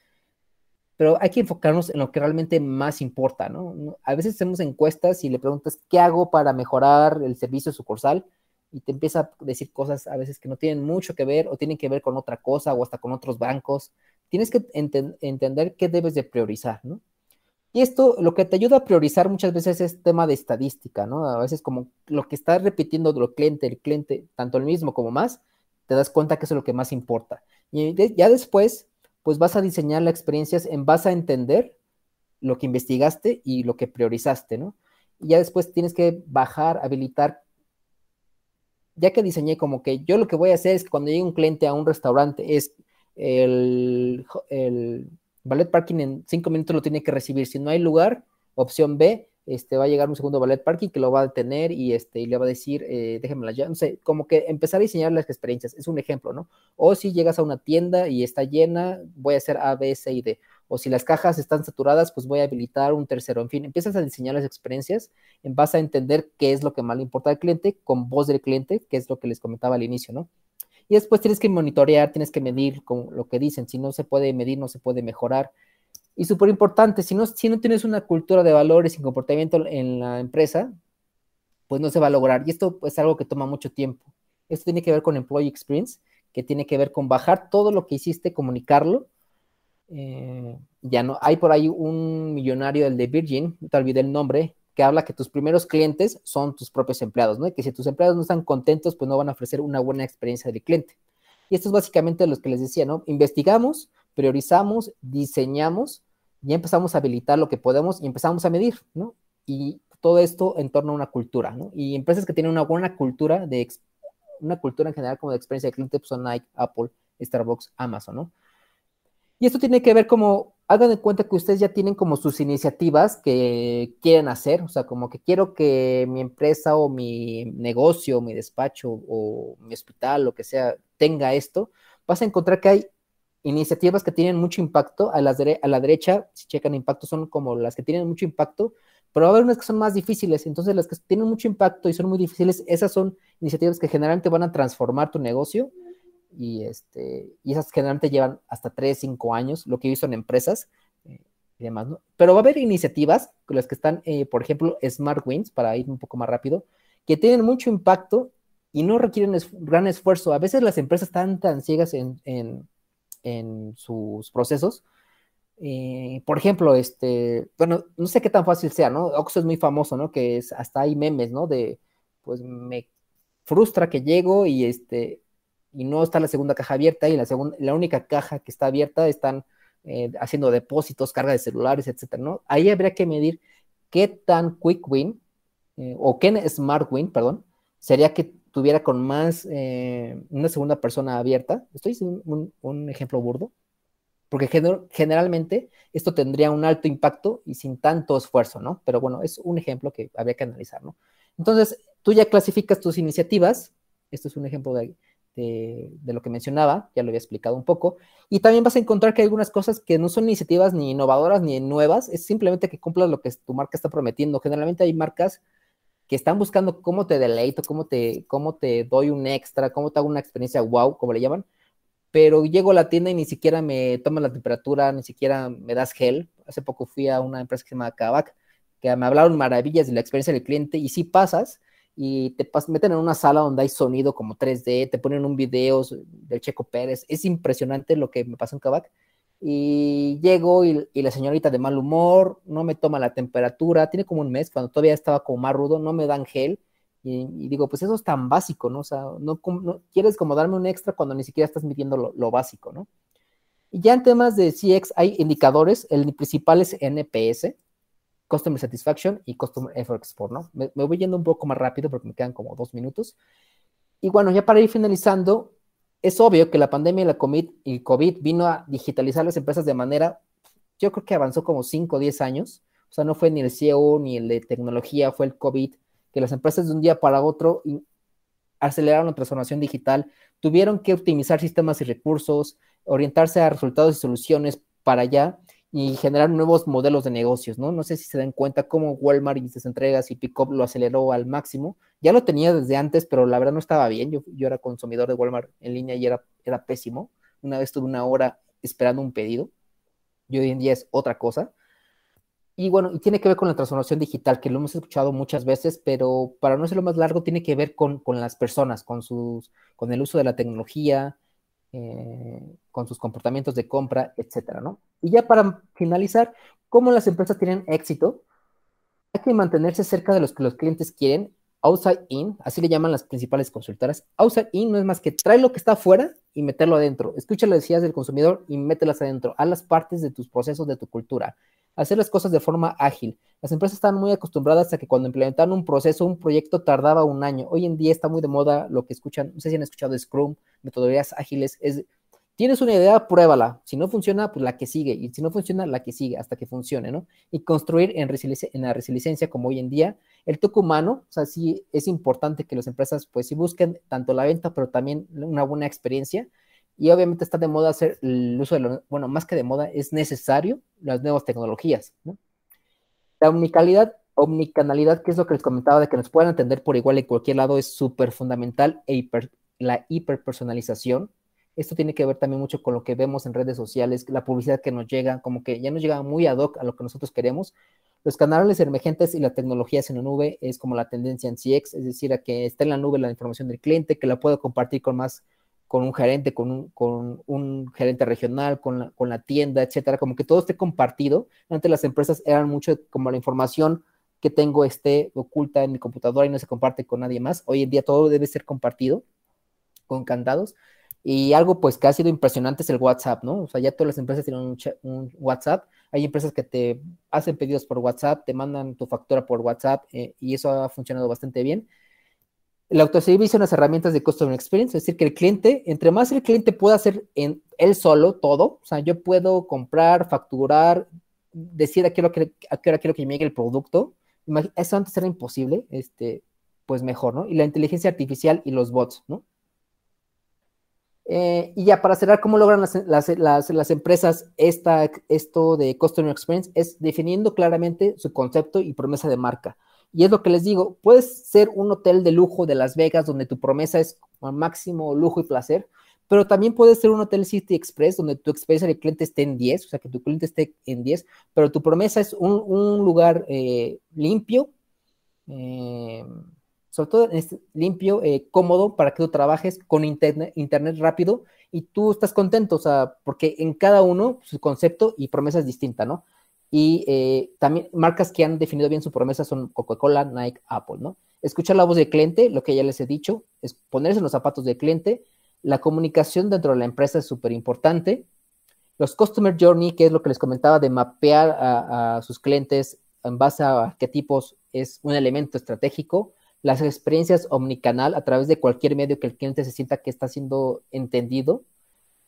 pero hay que enfocarnos en lo que realmente más importa, ¿no? A veces hacemos encuestas y le preguntas, ¿qué hago para mejorar el servicio sucursal? Y te empieza a decir cosas a veces que no tienen mucho que ver o tienen que ver con otra cosa o hasta con otros bancos. Tienes que ent entender qué debes de priorizar, ¿no? Y esto lo que te ayuda a priorizar muchas veces es tema de estadística, ¿no? A veces como lo que está repitiendo el cliente, el cliente, tanto el mismo como más, te das cuenta que eso es lo que más importa. Y ya después, pues vas a diseñar las experiencias en base a entender lo que investigaste y lo que priorizaste, ¿no? Y ya después tienes que bajar, habilitar. Ya que diseñé como que yo lo que voy a hacer es que cuando llegue un cliente a un restaurante es el, el ballet parking en cinco minutos lo tiene que recibir. Si no hay lugar, opción B, este, va a llegar un segundo ballet parking que lo va a detener y, este, y le va a decir, eh, déjenmela ya, no sé, como que empezar a diseñar las experiencias, es un ejemplo, ¿no? O si llegas a una tienda y está llena, voy a hacer A, B, C y D. O si las cajas están saturadas, pues voy a habilitar un tercero. En fin, empiezas a diseñar las experiencias en base a entender qué es lo que más le importa al cliente con voz del cliente, que es lo que les comentaba al inicio, ¿no? Y después tienes que monitorear, tienes que medir con lo que dicen. Si no se puede medir, no se puede mejorar. Y súper importante, si no, si no tienes una cultura de valores y comportamiento en la empresa, pues no se va a lograr. Y esto es algo que toma mucho tiempo. Esto tiene que ver con employee experience, que tiene que ver con bajar todo lo que hiciste, comunicarlo. Eh, ya no, hay por ahí un millonario, el de Virgin, te olvidé el nombre, que habla que tus primeros clientes son tus propios empleados, ¿no? Y que si tus empleados no están contentos, pues no van a ofrecer una buena experiencia del cliente. Y esto es básicamente lo que les decía, ¿no? Investigamos, priorizamos, diseñamos, y empezamos a habilitar lo que podemos y empezamos a medir, ¿no? Y todo esto en torno a una cultura, ¿no? Y empresas que tienen una buena cultura de una cultura en general como de experiencia de cliente pues son Nike, Apple, Starbucks, Amazon, ¿no? Y esto tiene que ver como, hagan de cuenta que ustedes ya tienen como sus iniciativas que quieren hacer, o sea, como que quiero que mi empresa o mi negocio, mi despacho o mi hospital, lo que sea, tenga esto, vas a encontrar que hay iniciativas que tienen mucho impacto, a, las a la derecha, si checan impacto, son como las que tienen mucho impacto, pero va a haber unas que son más difíciles, entonces las que tienen mucho impacto y son muy difíciles, esas son iniciativas que generalmente van a transformar tu negocio y, este, y esas generalmente llevan hasta 3, 5 años, lo que visto en empresas eh, y demás, ¿no? Pero va a haber iniciativas, las que están, eh, por ejemplo, Smart Wins, para ir un poco más rápido, que tienen mucho impacto y no requieren gran esfuerzo. A veces las empresas están tan ciegas en, en, en sus procesos. Eh, por ejemplo, este, bueno, no sé qué tan fácil sea, ¿no? Oxxo es muy famoso, ¿no? Que es, hasta hay memes, ¿no? De, pues me frustra que llego y este, y no está la segunda caja abierta y la, segunda, la única caja que está abierta están eh, haciendo depósitos, carga de celulares, etcétera, ¿no? Ahí habría que medir qué tan quick win eh, o qué smart win, perdón, sería que tuviera con más eh, una segunda persona abierta. Estoy diciendo un, un ejemplo burdo, porque generalmente esto tendría un alto impacto y sin tanto esfuerzo, ¿no? Pero bueno, es un ejemplo que habría que analizar, ¿no? Entonces, tú ya clasificas tus iniciativas, esto es un ejemplo de, de, lo que mencionaba, ya lo había explicado un poco, y también vas a encontrar que hay algunas cosas que no son iniciativas ni innovadoras ni nuevas, es simplemente que cumplas lo que tu marca está prometiendo. Generalmente hay marcas que están buscando cómo te deleito, cómo te, cómo te doy un extra, cómo te hago una experiencia wow, como le llaman, pero llego a la tienda y ni siquiera me toman la temperatura, ni siquiera me das gel. Hace poco fui a una empresa que se llama Kavak, que me hablaron maravillas de la experiencia del cliente y si pasas, y te meten en una sala donde hay sonido como 3D, te ponen un video del Checo Pérez, es impresionante lo que me pasó en Kavak. y llego y, la señorita de mal humor, no me toma la temperatura, tiene como un mes, cuando todavía estaba como más rudo, no me dan gel, y, digo, pues eso es tan básico, ¿no? O sea, no, quieres como darme un extra cuando ni siquiera estás midiendo lo, básico, ¿no? Y ya en temas de CX hay indicadores, el principal es NPS, Customer Satisfaction y Customer Effort Export, ¿no? Me, me voy yendo un poco más rápido porque me quedan como dos minutos. Y bueno, ya para ir finalizando, es obvio que la pandemia y la COVID, y COVID vino a digitalizar las empresas de manera, yo creo que avanzó como 5 o 10 años. O sea, no fue ni el CEO ni el de tecnología, fue el COVID, que las empresas de un día para otro aceleraron la transformación digital, tuvieron que optimizar sistemas y recursos, orientarse a resultados y soluciones para allá y generar nuevos modelos de negocios, ¿no? No sé si se dan cuenta cómo Walmart y sus entregas y Pickup lo aceleró al máximo. Ya lo tenía desde antes, pero la verdad no estaba bien. Yo, yo era consumidor de Walmart en línea y era, era pésimo. Una vez tuve una hora esperando un pedido y hoy en día es otra cosa. Y bueno, y tiene que ver con la transformación digital, que lo hemos escuchado muchas veces, pero para no lo más largo, tiene que ver con, con las personas, con, sus, con el uso de la tecnología, eh, con sus comportamientos de compra, etcétera, ¿no? Y ya para finalizar, ¿cómo las empresas tienen éxito? Hay que mantenerse cerca de los que los clientes quieren, outside in, así le llaman las principales consultoras. Outside in no es más que trae lo que está afuera y meterlo adentro. Escucha las necesidades del consumidor y mételas adentro. Haz las partes de tus procesos, de tu cultura hacer las cosas de forma ágil. Las empresas están muy acostumbradas a que cuando implementaron un proceso, un proyecto tardaba un año. Hoy en día está muy de moda lo que escuchan, no sé si han escuchado Scrum, metodologías ágiles, es, tienes una idea, pruébala. Si no funciona, pues la que sigue. Y si no funciona, la que sigue hasta que funcione, ¿no? Y construir en, en la resiliencia como hoy en día. El toque humano, o sea, sí es importante que las empresas, pues sí busquen tanto la venta, pero también una buena experiencia y obviamente está de moda hacer el uso de lo, bueno, más que de moda, es necesario las nuevas tecnologías. ¿no? La omnicalidad, omnicanalidad, que es lo que les comentaba, de que nos puedan entender por igual en cualquier lado, es súper fundamental. E la hiperpersonalización. Esto tiene que ver también mucho con lo que vemos en redes sociales, la publicidad que nos llega, como que ya nos llega muy ad hoc a lo que nosotros queremos. Los canales emergentes y las tecnologías en la nube es como la tendencia en CX, es decir, a que esté en la nube la información del cliente, que la pueda compartir con más con un gerente, con un, con un gerente regional, con la, con la, tienda, etcétera, como que todo esté compartido. Antes las empresas eran mucho como la información que tengo esté oculta en mi computadora y no se comparte con nadie más. Hoy en día todo debe ser compartido con candados. Y algo pues que ha sido impresionante es el WhatsApp, ¿no? O sea, ya todas las empresas tienen un, WhatsApp. Hay empresas que te hacen pedidos por WhatsApp, te mandan tu factura por WhatsApp eh, y eso ha funcionado bastante bien. El autoservicio en las herramientas de Customer Experience, es decir, que el cliente, entre más el cliente pueda hacer en él solo todo, o sea, yo puedo comprar, facturar, decir a qué, hora, a qué hora quiero que me llegue el producto, eso antes era imposible, este, pues mejor, ¿no? Y la inteligencia artificial y los bots, ¿no? Eh, y ya para cerrar, ¿cómo logran las, las, las, las, empresas esta, esto de Customer Experience? Es definiendo claramente su concepto y promesa de marca. Y es lo que les digo, puedes ser un hotel de lujo de Las Vegas donde tu promesa es al máximo lujo y placer, pero también puedes ser un hotel City Express donde tu experiencia del cliente esté en 10, o sea, que tu cliente esté en 10, pero tu promesa es un, lugar eh, limpio, eh, sobre todo limpio, eh, cómodo para que tú trabajes con internet, internet rápido y tú estás contento, o sea, porque en cada uno su concepto y promesa es distinta, ¿no? Y eh, también marcas que han definido bien su promesa son Coca-Cola, Nike, Apple, ¿no? Escuchar la voz del cliente, lo que ya les he dicho, es ponerse en los zapatos del cliente. La comunicación dentro de la empresa es súper importante. Los Customer Journey, que es lo que les comentaba de mapear a, sus clientes en base a arquetipos, es un elemento estratégico. Las experiencias omnicanal a través de cualquier medio que el cliente se sienta que está siendo entendido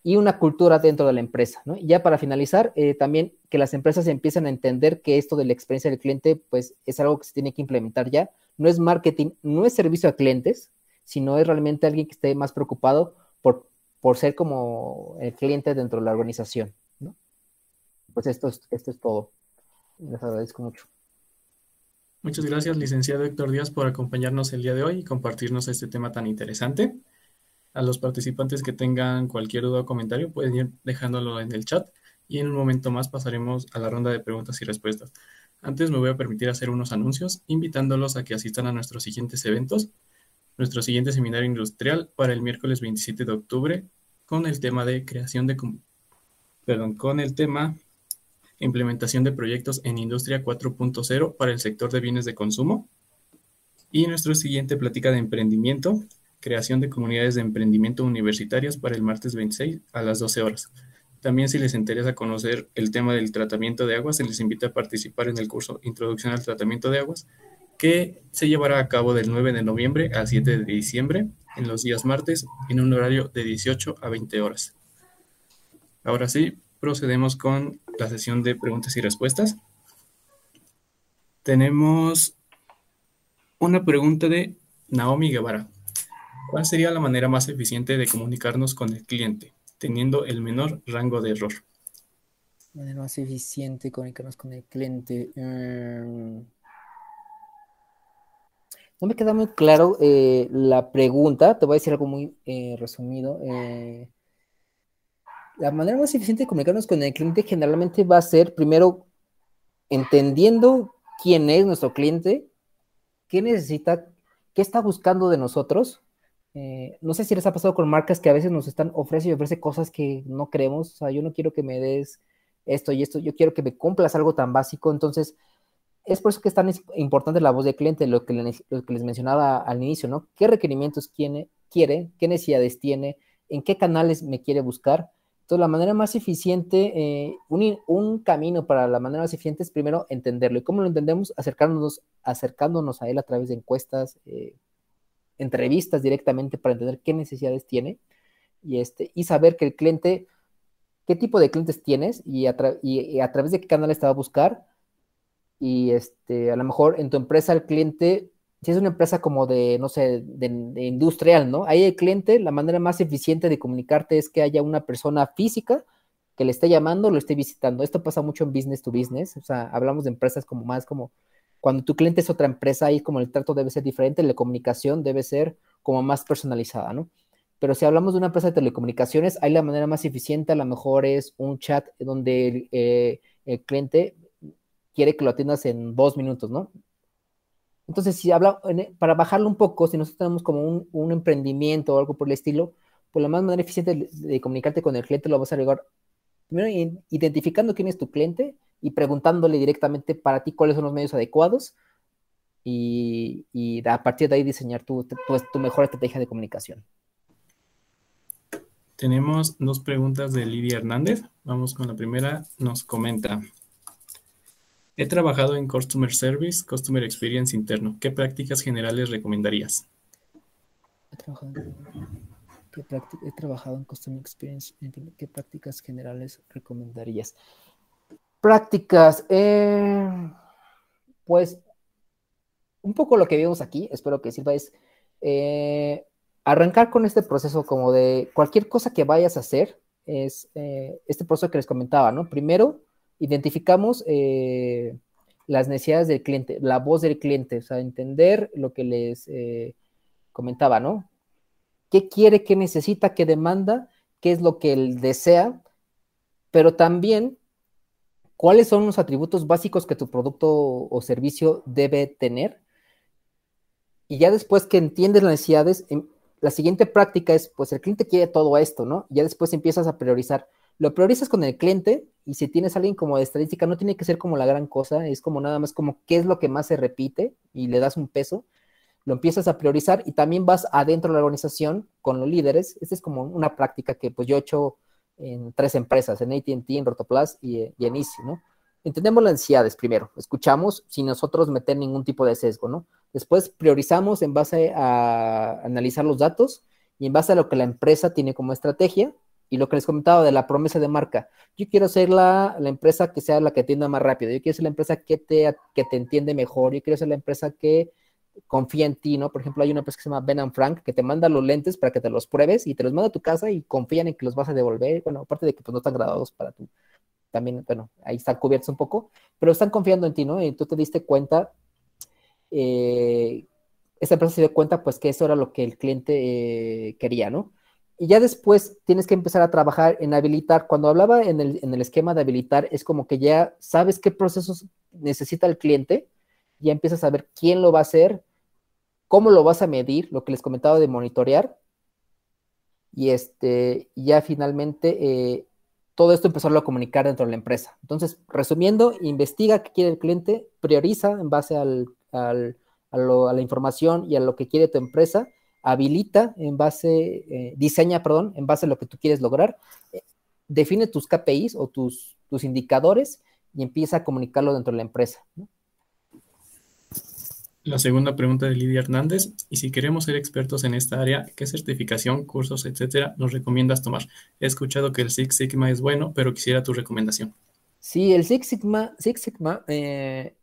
y una cultura dentro de la empresa. ¿no? Y ya para finalizar, eh, también que las empresas empiezan a entender que esto de la experiencia del cliente, pues es algo que se tiene que implementar ya. No es marketing, no es servicio a clientes, sino es realmente alguien que esté más preocupado por, por ser como el cliente dentro de la organización. ¿no? Pues esto es, esto es todo. Les agradezco mucho. Muchas gracias, licenciado Héctor Díaz, por acompañarnos el día de hoy y compartirnos este tema tan interesante. A los participantes que tengan cualquier duda o comentario pueden ir dejándolo en el chat y en un momento más pasaremos a la ronda de preguntas y respuestas. Antes me voy a permitir hacer unos anuncios invitándolos a que asistan a nuestros siguientes eventos. Nuestro siguiente seminario industrial para el miércoles 27 de octubre con el tema de creación de perdón, con el tema implementación de proyectos en Industria 4.0 para el sector de bienes de consumo. Y nuestro siguiente plática de emprendimiento, creación de comunidades de emprendimiento universitarios para el martes 26 a las 12 horas. También si les interesa conocer el tema del tratamiento de aguas, se les invita a participar en el curso Introducción al Tratamiento de Aguas, que se llevará a cabo del 9 de noviembre al 7 de diciembre, en los días martes, en un horario de 18 a 20 horas. Ahora sí, procedemos con la sesión de preguntas y respuestas. Tenemos una pregunta de Naomi Guevara. ¿Cuál sería la manera más eficiente de comunicarnos con el cliente? teniendo el menor rango de error. Manera más eficiente comunicarnos con el cliente. Mm. no me queda muy claro eh, la pregunta. Te voy a decir algo muy eh, resumido. Eh, la manera más eficiente de comunicarnos con el cliente generalmente va a ser primero entendiendo quién es nuestro cliente, qué necesita, qué está buscando de nosotros eh, no sé si les ha pasado con marcas que a veces nos están ofreciendo y ofrece cosas que no queremos. O sea, yo no quiero que me des esto y esto, yo quiero que me cumplas algo tan básico. Entonces, es por eso que es tan importante la voz del cliente, lo que, les mencionaba al inicio, ¿no? ¿Qué requerimientos quiere, quiere, qué necesidades tiene, en qué canales me quiere buscar? Entonces, la manera más eficiente, eh, un, camino para la manera más eficiente es primero entenderlo. ¿Y cómo lo entendemos? Acercándonos, acercándonos a él a través de encuestas, eh, entrevistas directamente para entender qué necesidades tiene y, este, y saber que el cliente, qué tipo de clientes tienes y a, y, a través de qué canal te va a buscar. Y este, a lo mejor en tu empresa el cliente, si es una empresa como de, no sé, de, industrial, ¿no? Ahí el cliente, la manera más eficiente de comunicarte es que haya una persona física que le esté llamando, lo esté visitando. Esto pasa mucho en business to business, o sea, hablamos de empresas como más como cuando tu cliente es otra empresa, ahí como el trato debe ser diferente, la comunicación debe ser como más personalizada, ¿no? Pero si hablamos de una empresa de telecomunicaciones, ahí la manera más eficiente a lo mejor es un chat donde el, eh, cliente quiere que lo atiendas en dos minutos, ¿no? Entonces, si habla, para bajarlo un poco, si nosotros tenemos como un, emprendimiento o algo por el estilo, pues la más manera eficiente de, de comunicarte con el cliente lo vas a llegar primero identificando quién es tu cliente y preguntándole directamente para ti cuáles son los medios adecuados y, a partir de ahí diseñar tu, tu, mejor estrategia de comunicación. Tenemos dos preguntas de Lidia Hernández. Vamos con la primera. Nos comenta. He trabajado en Customer Service, Customer Experience interno. ¿Qué prácticas generales recomendarías? He trabajado, he trabajado en Customer Experience. ¿Qué prácticas generales recomendarías? Prácticas, eh, pues un poco lo que vimos aquí, espero que sirva, es eh, arrancar con este proceso como de cualquier cosa que vayas a hacer, es eh, este proceso que les comentaba, ¿no? Primero, identificamos las necesidades del cliente, la voz del cliente, o sea, entender lo que les comentaba, ¿no? ¿Qué quiere, qué necesita, qué demanda, qué es lo que él desea? Pero también cuáles son los atributos básicos que tu producto o servicio debe tener. Y ya después que entiendes las necesidades, em, la siguiente práctica es, pues el cliente quiere todo esto, ¿no? Ya después empiezas a priorizar. Lo priorizas con el cliente y si tienes a alguien como de estadística, no tiene que ser como la gran cosa, es como nada más como qué es lo que más se repite y le das un peso. Lo empiezas a priorizar y también vas adentro de la organización con los líderes. Esta es como una práctica que pues yo he hecho en tres empresas, en ATT, en Rotoplas y, y en Easy, ¿no? Entendemos las ansiedades primero, escuchamos sin nosotros meter ningún tipo de sesgo, ¿no? Después priorizamos en base a analizar los datos y en base a lo que la empresa tiene como estrategia y lo que les comentaba de la promesa de marca. Yo quiero ser la, la empresa que sea la que atienda más rápido, yo quiero ser la empresa que te, que te entiende mejor, yo quiero ser la empresa que confía en ti, ¿no? Por ejemplo, hay una empresa que se llama Ben Frank que te manda los lentes para que te los pruebes y te los manda a tu casa y confían en que los vas a devolver. Bueno, aparte de que pues, no están grabados para tú. También, bueno, ahí están cubiertos un poco, pero están confiando en ti, ¿no? Y tú te diste cuenta, eh, esta empresa se dio cuenta, pues, que eso era lo que el cliente eh, quería, ¿no? Y ya después tienes que empezar a trabajar en habilitar. Cuando hablaba en el, en el esquema de habilitar, es como que ya sabes qué procesos necesita el cliente, ya empiezas a ver quién lo va a hacer, cómo lo vas a medir, lo que les comentaba de monitorear. Y este, ya finalmente, eh, todo esto empezó a comunicar dentro de la empresa. Entonces, resumiendo, investiga qué quiere el cliente, prioriza en base al, a, la información y a lo que quiere tu empresa, habilita en base, eh, diseña, perdón, en base a lo que tú quieres lograr, eh, define tus KPIs o tus, tus indicadores y empieza a comunicarlo dentro de la empresa. La segunda pregunta de Lidia Hernández, y si queremos ser expertos en esta área, ¿qué certificación, cursos, etcétera, nos recomiendas tomar? He escuchado que el Six Sigma es bueno, pero quisiera tu recomendación. Sí, el Six Sigma, Six Sigma, eh,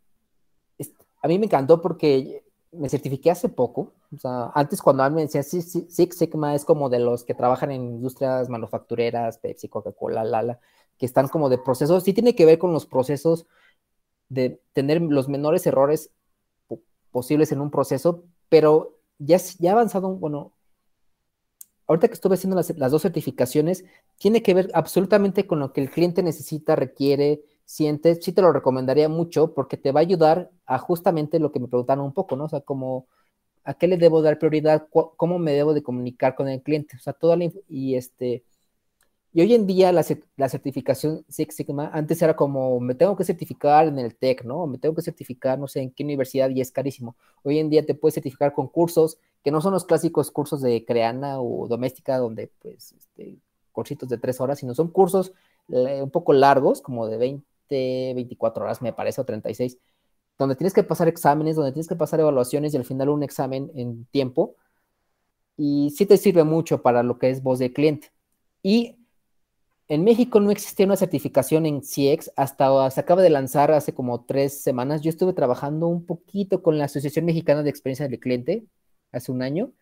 a mí me encantó porque me certifiqué hace poco. O sea, antes cuando alguien me decía Six Sigma es como de los que trabajan en industrias manufactureras, Pepsi, Coca-Cola, Lala, que están como de procesos. Sí tiene que ver con los procesos de tener los menores errores posibles en un proceso, pero ya, ya avanzado, bueno, ahorita que estuve haciendo las, las, dos certificaciones, tiene que ver absolutamente con lo que el cliente necesita, requiere, siente. Sí te lo recomendaría mucho porque te va a ayudar a justamente lo que me preguntaron un poco, ¿no? O sea, a qué le debo dar prioridad, cómo me debo de comunicar con el cliente, o sea, toda la, y este, y hoy en día la, certificación Six Sigma, antes era como, me tengo que certificar en el TEC, ¿no? Me tengo que certificar, no sé, en qué universidad y es carísimo. Hoy en día te puedes certificar con cursos que no son los clásicos cursos de Creana o Doméstica, donde pues, este, cursitos de tres horas, sino son cursos eh, un poco largos, como de 20, 24 horas, me parece, o 36, donde tienes que pasar exámenes, donde tienes que pasar evaluaciones y al final un examen en tiempo. Y sí te sirve mucho para lo que es voz de cliente. Y en México no existía una certificación en CX hasta se acaba de lanzar hace como tres semanas. Yo estuve trabajando un poquito con la Asociación Mexicana de Experiencia del Cliente hace un año.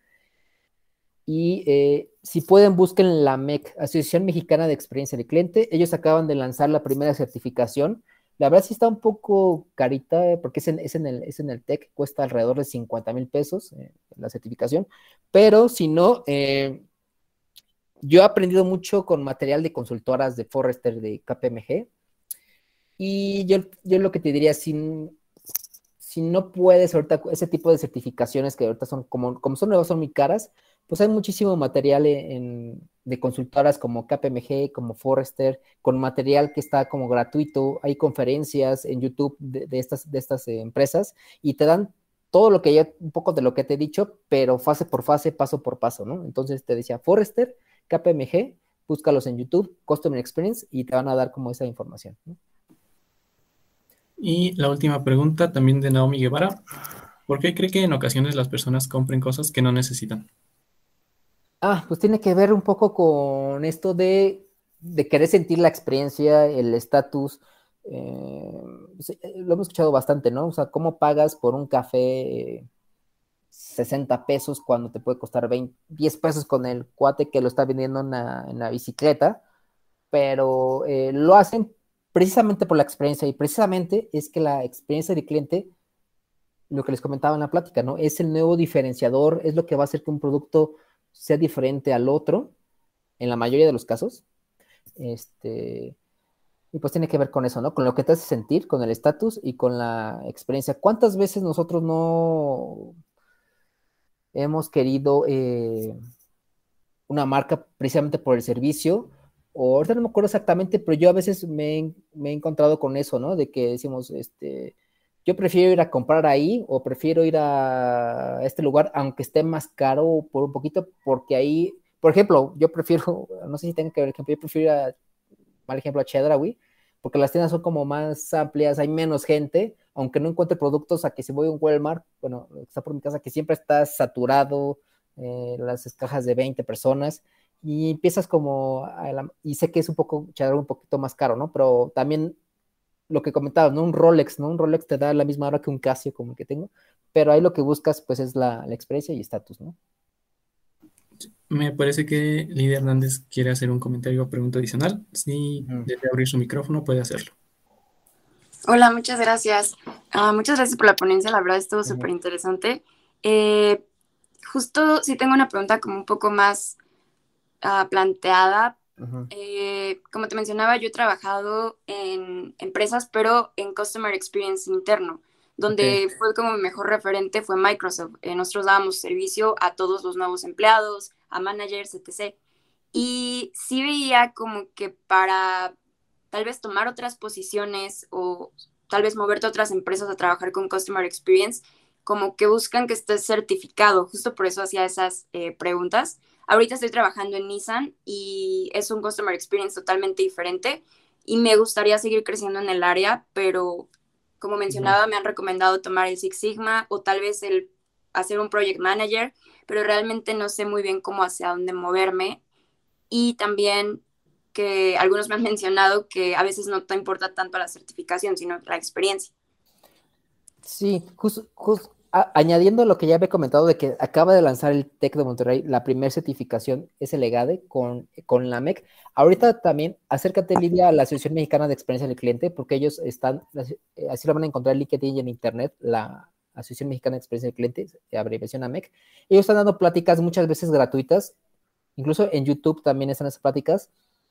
Y eh, si pueden, busquen la MEC, Asociación Mexicana de Experiencia del Cliente. Ellos acaban de lanzar la primera certificación. La verdad sí está un poco carita eh, porque es en, es en, el, es en el TEC, cuesta alrededor de 50 mil pesos eh, la certificación. Pero si no, yo he aprendido mucho con material de consultoras de Forrester, de KPMG. Y yo, yo lo que te diría, si, si no puedes ahorita, ese tipo de certificaciones que ahorita son como, como son nuevas, son muy caras, pues hay muchísimo material en, de consultoras como KPMG, como Forrester, con material que está como gratuito. Hay conferencias en YouTube de, estas, de estas eh, empresas y te dan todo lo que ya, un poco de lo que te he dicho, pero fase por fase, paso por paso, ¿no? Entonces te decía, Forrester KPMG, búscalos en YouTube, Customer Experience, y te van a dar como esa información. Y la última pregunta también de Naomi Guevara. ¿Por qué cree que en ocasiones las personas compren cosas que no necesitan? Ah, pues tiene que ver un poco con esto de, querer sentir la experiencia, el estatus. Eh, lo hemos escuchado bastante, ¿no? O sea, ¿cómo pagas por un café 60 pesos cuando te puede costar 20, 10 pesos con el cuate que lo está vendiendo en la, bicicleta, pero eh, lo hacen precisamente por la experiencia y precisamente es que la experiencia del cliente, lo que les comentaba en la plática, ¿no? Es el nuevo diferenciador, es lo que va a hacer que un producto sea diferente al otro, en la mayoría de los casos. Este, y pues tiene que ver con eso, ¿no? Con lo que te hace sentir, con el estatus y con la experiencia. ¿Cuántas veces nosotros no hemos querido eh, una marca precisamente por el servicio, o ahorita no me acuerdo exactamente, pero yo a veces me, he encontrado con eso, ¿no? De que decimos, este, yo prefiero ir a comprar ahí o prefiero ir a este lugar, aunque esté más caro por un poquito, porque ahí, por ejemplo, yo prefiero, no sé si tenga que ver, yo prefiero ir a, mal ejemplo, a Chedraui, porque las tiendas son como más amplias, hay menos gente, aunque no encuentre productos, a que si voy a un Walmart, bueno, está por mi casa, que siempre está saturado, eh, las cajas de 20 personas, y empiezas como, y sé que es un poco, un poquito más caro, ¿no? Pero también lo que comentaba, ¿no? Un Rolex, ¿no? Un Rolex te da la misma hora que un Casio como el que tengo, pero ahí lo que buscas, pues, es la, experiencia y estatus, ¿no? Me parece que Lidia Hernández quiere hacer un comentario o pregunta adicional. Si desea abrir su micrófono, puede hacerlo. Hola, muchas gracias. Ah, muchas gracias por la ponencia, la verdad estuvo súper interesante. Eh, justo sí tengo una pregunta como un poco más ah, planteada. Eh, como te mencionaba, yo he trabajado en empresas, pero en Customer Experience interno, donde fue como mi mejor referente fue Microsoft. Eh, nosotros dábamos servicio a todos los nuevos empleados, a managers, etc. Y sí veía como que para tal vez tomar otras posiciones o tal vez moverte a otras empresas a trabajar con Customer Experience, como que buscan que estés certificado. Justo por eso hacía esas eh, preguntas. Ahorita estoy trabajando en Nissan y es un Customer Experience totalmente diferente y me gustaría seguir creciendo en el área, pero como mencionaba, me han recomendado tomar el Six Sigma o tal vez el hacer un Project Manager, pero realmente no sé muy bien cómo hacia dónde moverme y también que algunos me han mencionado que a veces no te importa tanto la certificación, sino la experiencia. Sí, justo, añadiendo lo que ya había comentado de que acaba de lanzar el TEC de Monterrey, la primera certificación es el EGADE con, con la MEC. Ahorita también acércate, Lidia, a la Asociación Mexicana de Experiencia del Cliente, porque ellos están, eh, así lo van a encontrar en LinkedIn y en Internet, la Asociación Mexicana de Experiencia del Cliente, abreviación AMEC. Ellos están dando pláticas muchas veces gratuitas incluso en YouTube también están esas pláticas,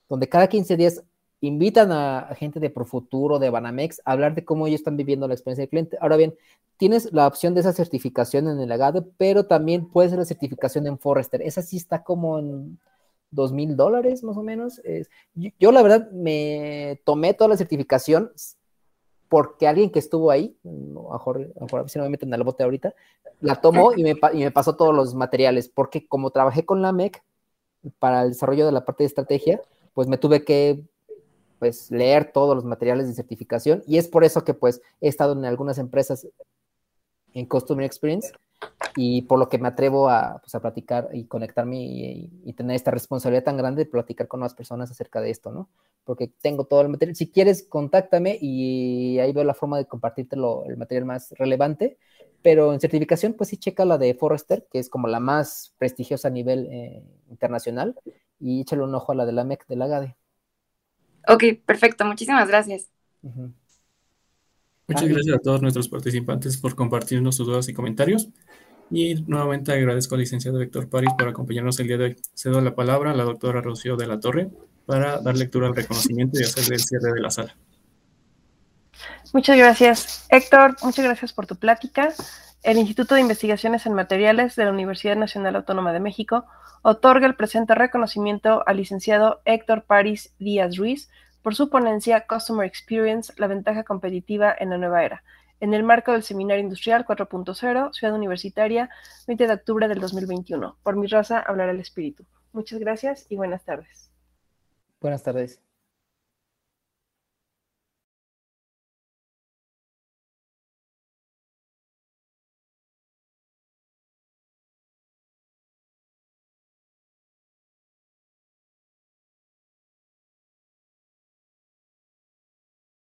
donde cada 15 días invitan a, gente de Profuturo, de Banamex, a hablar de cómo ellos están viviendo la experiencia del cliente. Ahora bien, tienes la opción de esa certificación en el AGADE, pero también puede ser la certificación en Forrester. Esa sí está como en dos mil dólares más o menos. yo, la verdad me tomé toda la certificación porque alguien que estuvo ahí, a si no me meten al bote ahorita, la tomó y me, y me pasó todos los materiales, porque como trabajé con la MEC, para el desarrollo de la parte de estrategia, pues me tuve que pues leer todos los materiales de certificación y es por eso que pues he estado en algunas empresas en Customer Experience y por lo que me atrevo a, pues, a platicar y conectarme y, tener esta responsabilidad tan grande de platicar con más personas acerca de esto, ¿no? Porque tengo todo el material. Si quieres, contáctame y ahí veo la forma de compartirte el material más relevante pero en certificación, pues sí, checa la de Forrester, que es como la más prestigiosa a nivel eh, internacional, y échale un ojo a la de la MEC de la GADE. Ok, perfecto, muchísimas gracias. Muchas gracias a todos nuestros participantes por compartirnos sus dudas y comentarios. Y nuevamente agradezco al licenciado Héctor París por acompañarnos el día de hoy. Cedo la palabra a la doctora Rocío de la Torre para dar lectura al reconocimiento y hacerle el cierre de la sala. Muchas gracias, Héctor. Muchas gracias por tu plática. El Instituto de Investigaciones en Materiales de la Universidad Nacional Autónoma de México otorga el presente reconocimiento al licenciado Héctor París Díaz Ruiz por su ponencia Customer Experience, la ventaja competitiva en la nueva era, en el marco del Seminario Industrial 4.0, Ciudad Universitaria, 20 de octubre del 2021. Por mi raza hablará el espíritu. Muchas gracias y buenas tardes. Buenas tardes.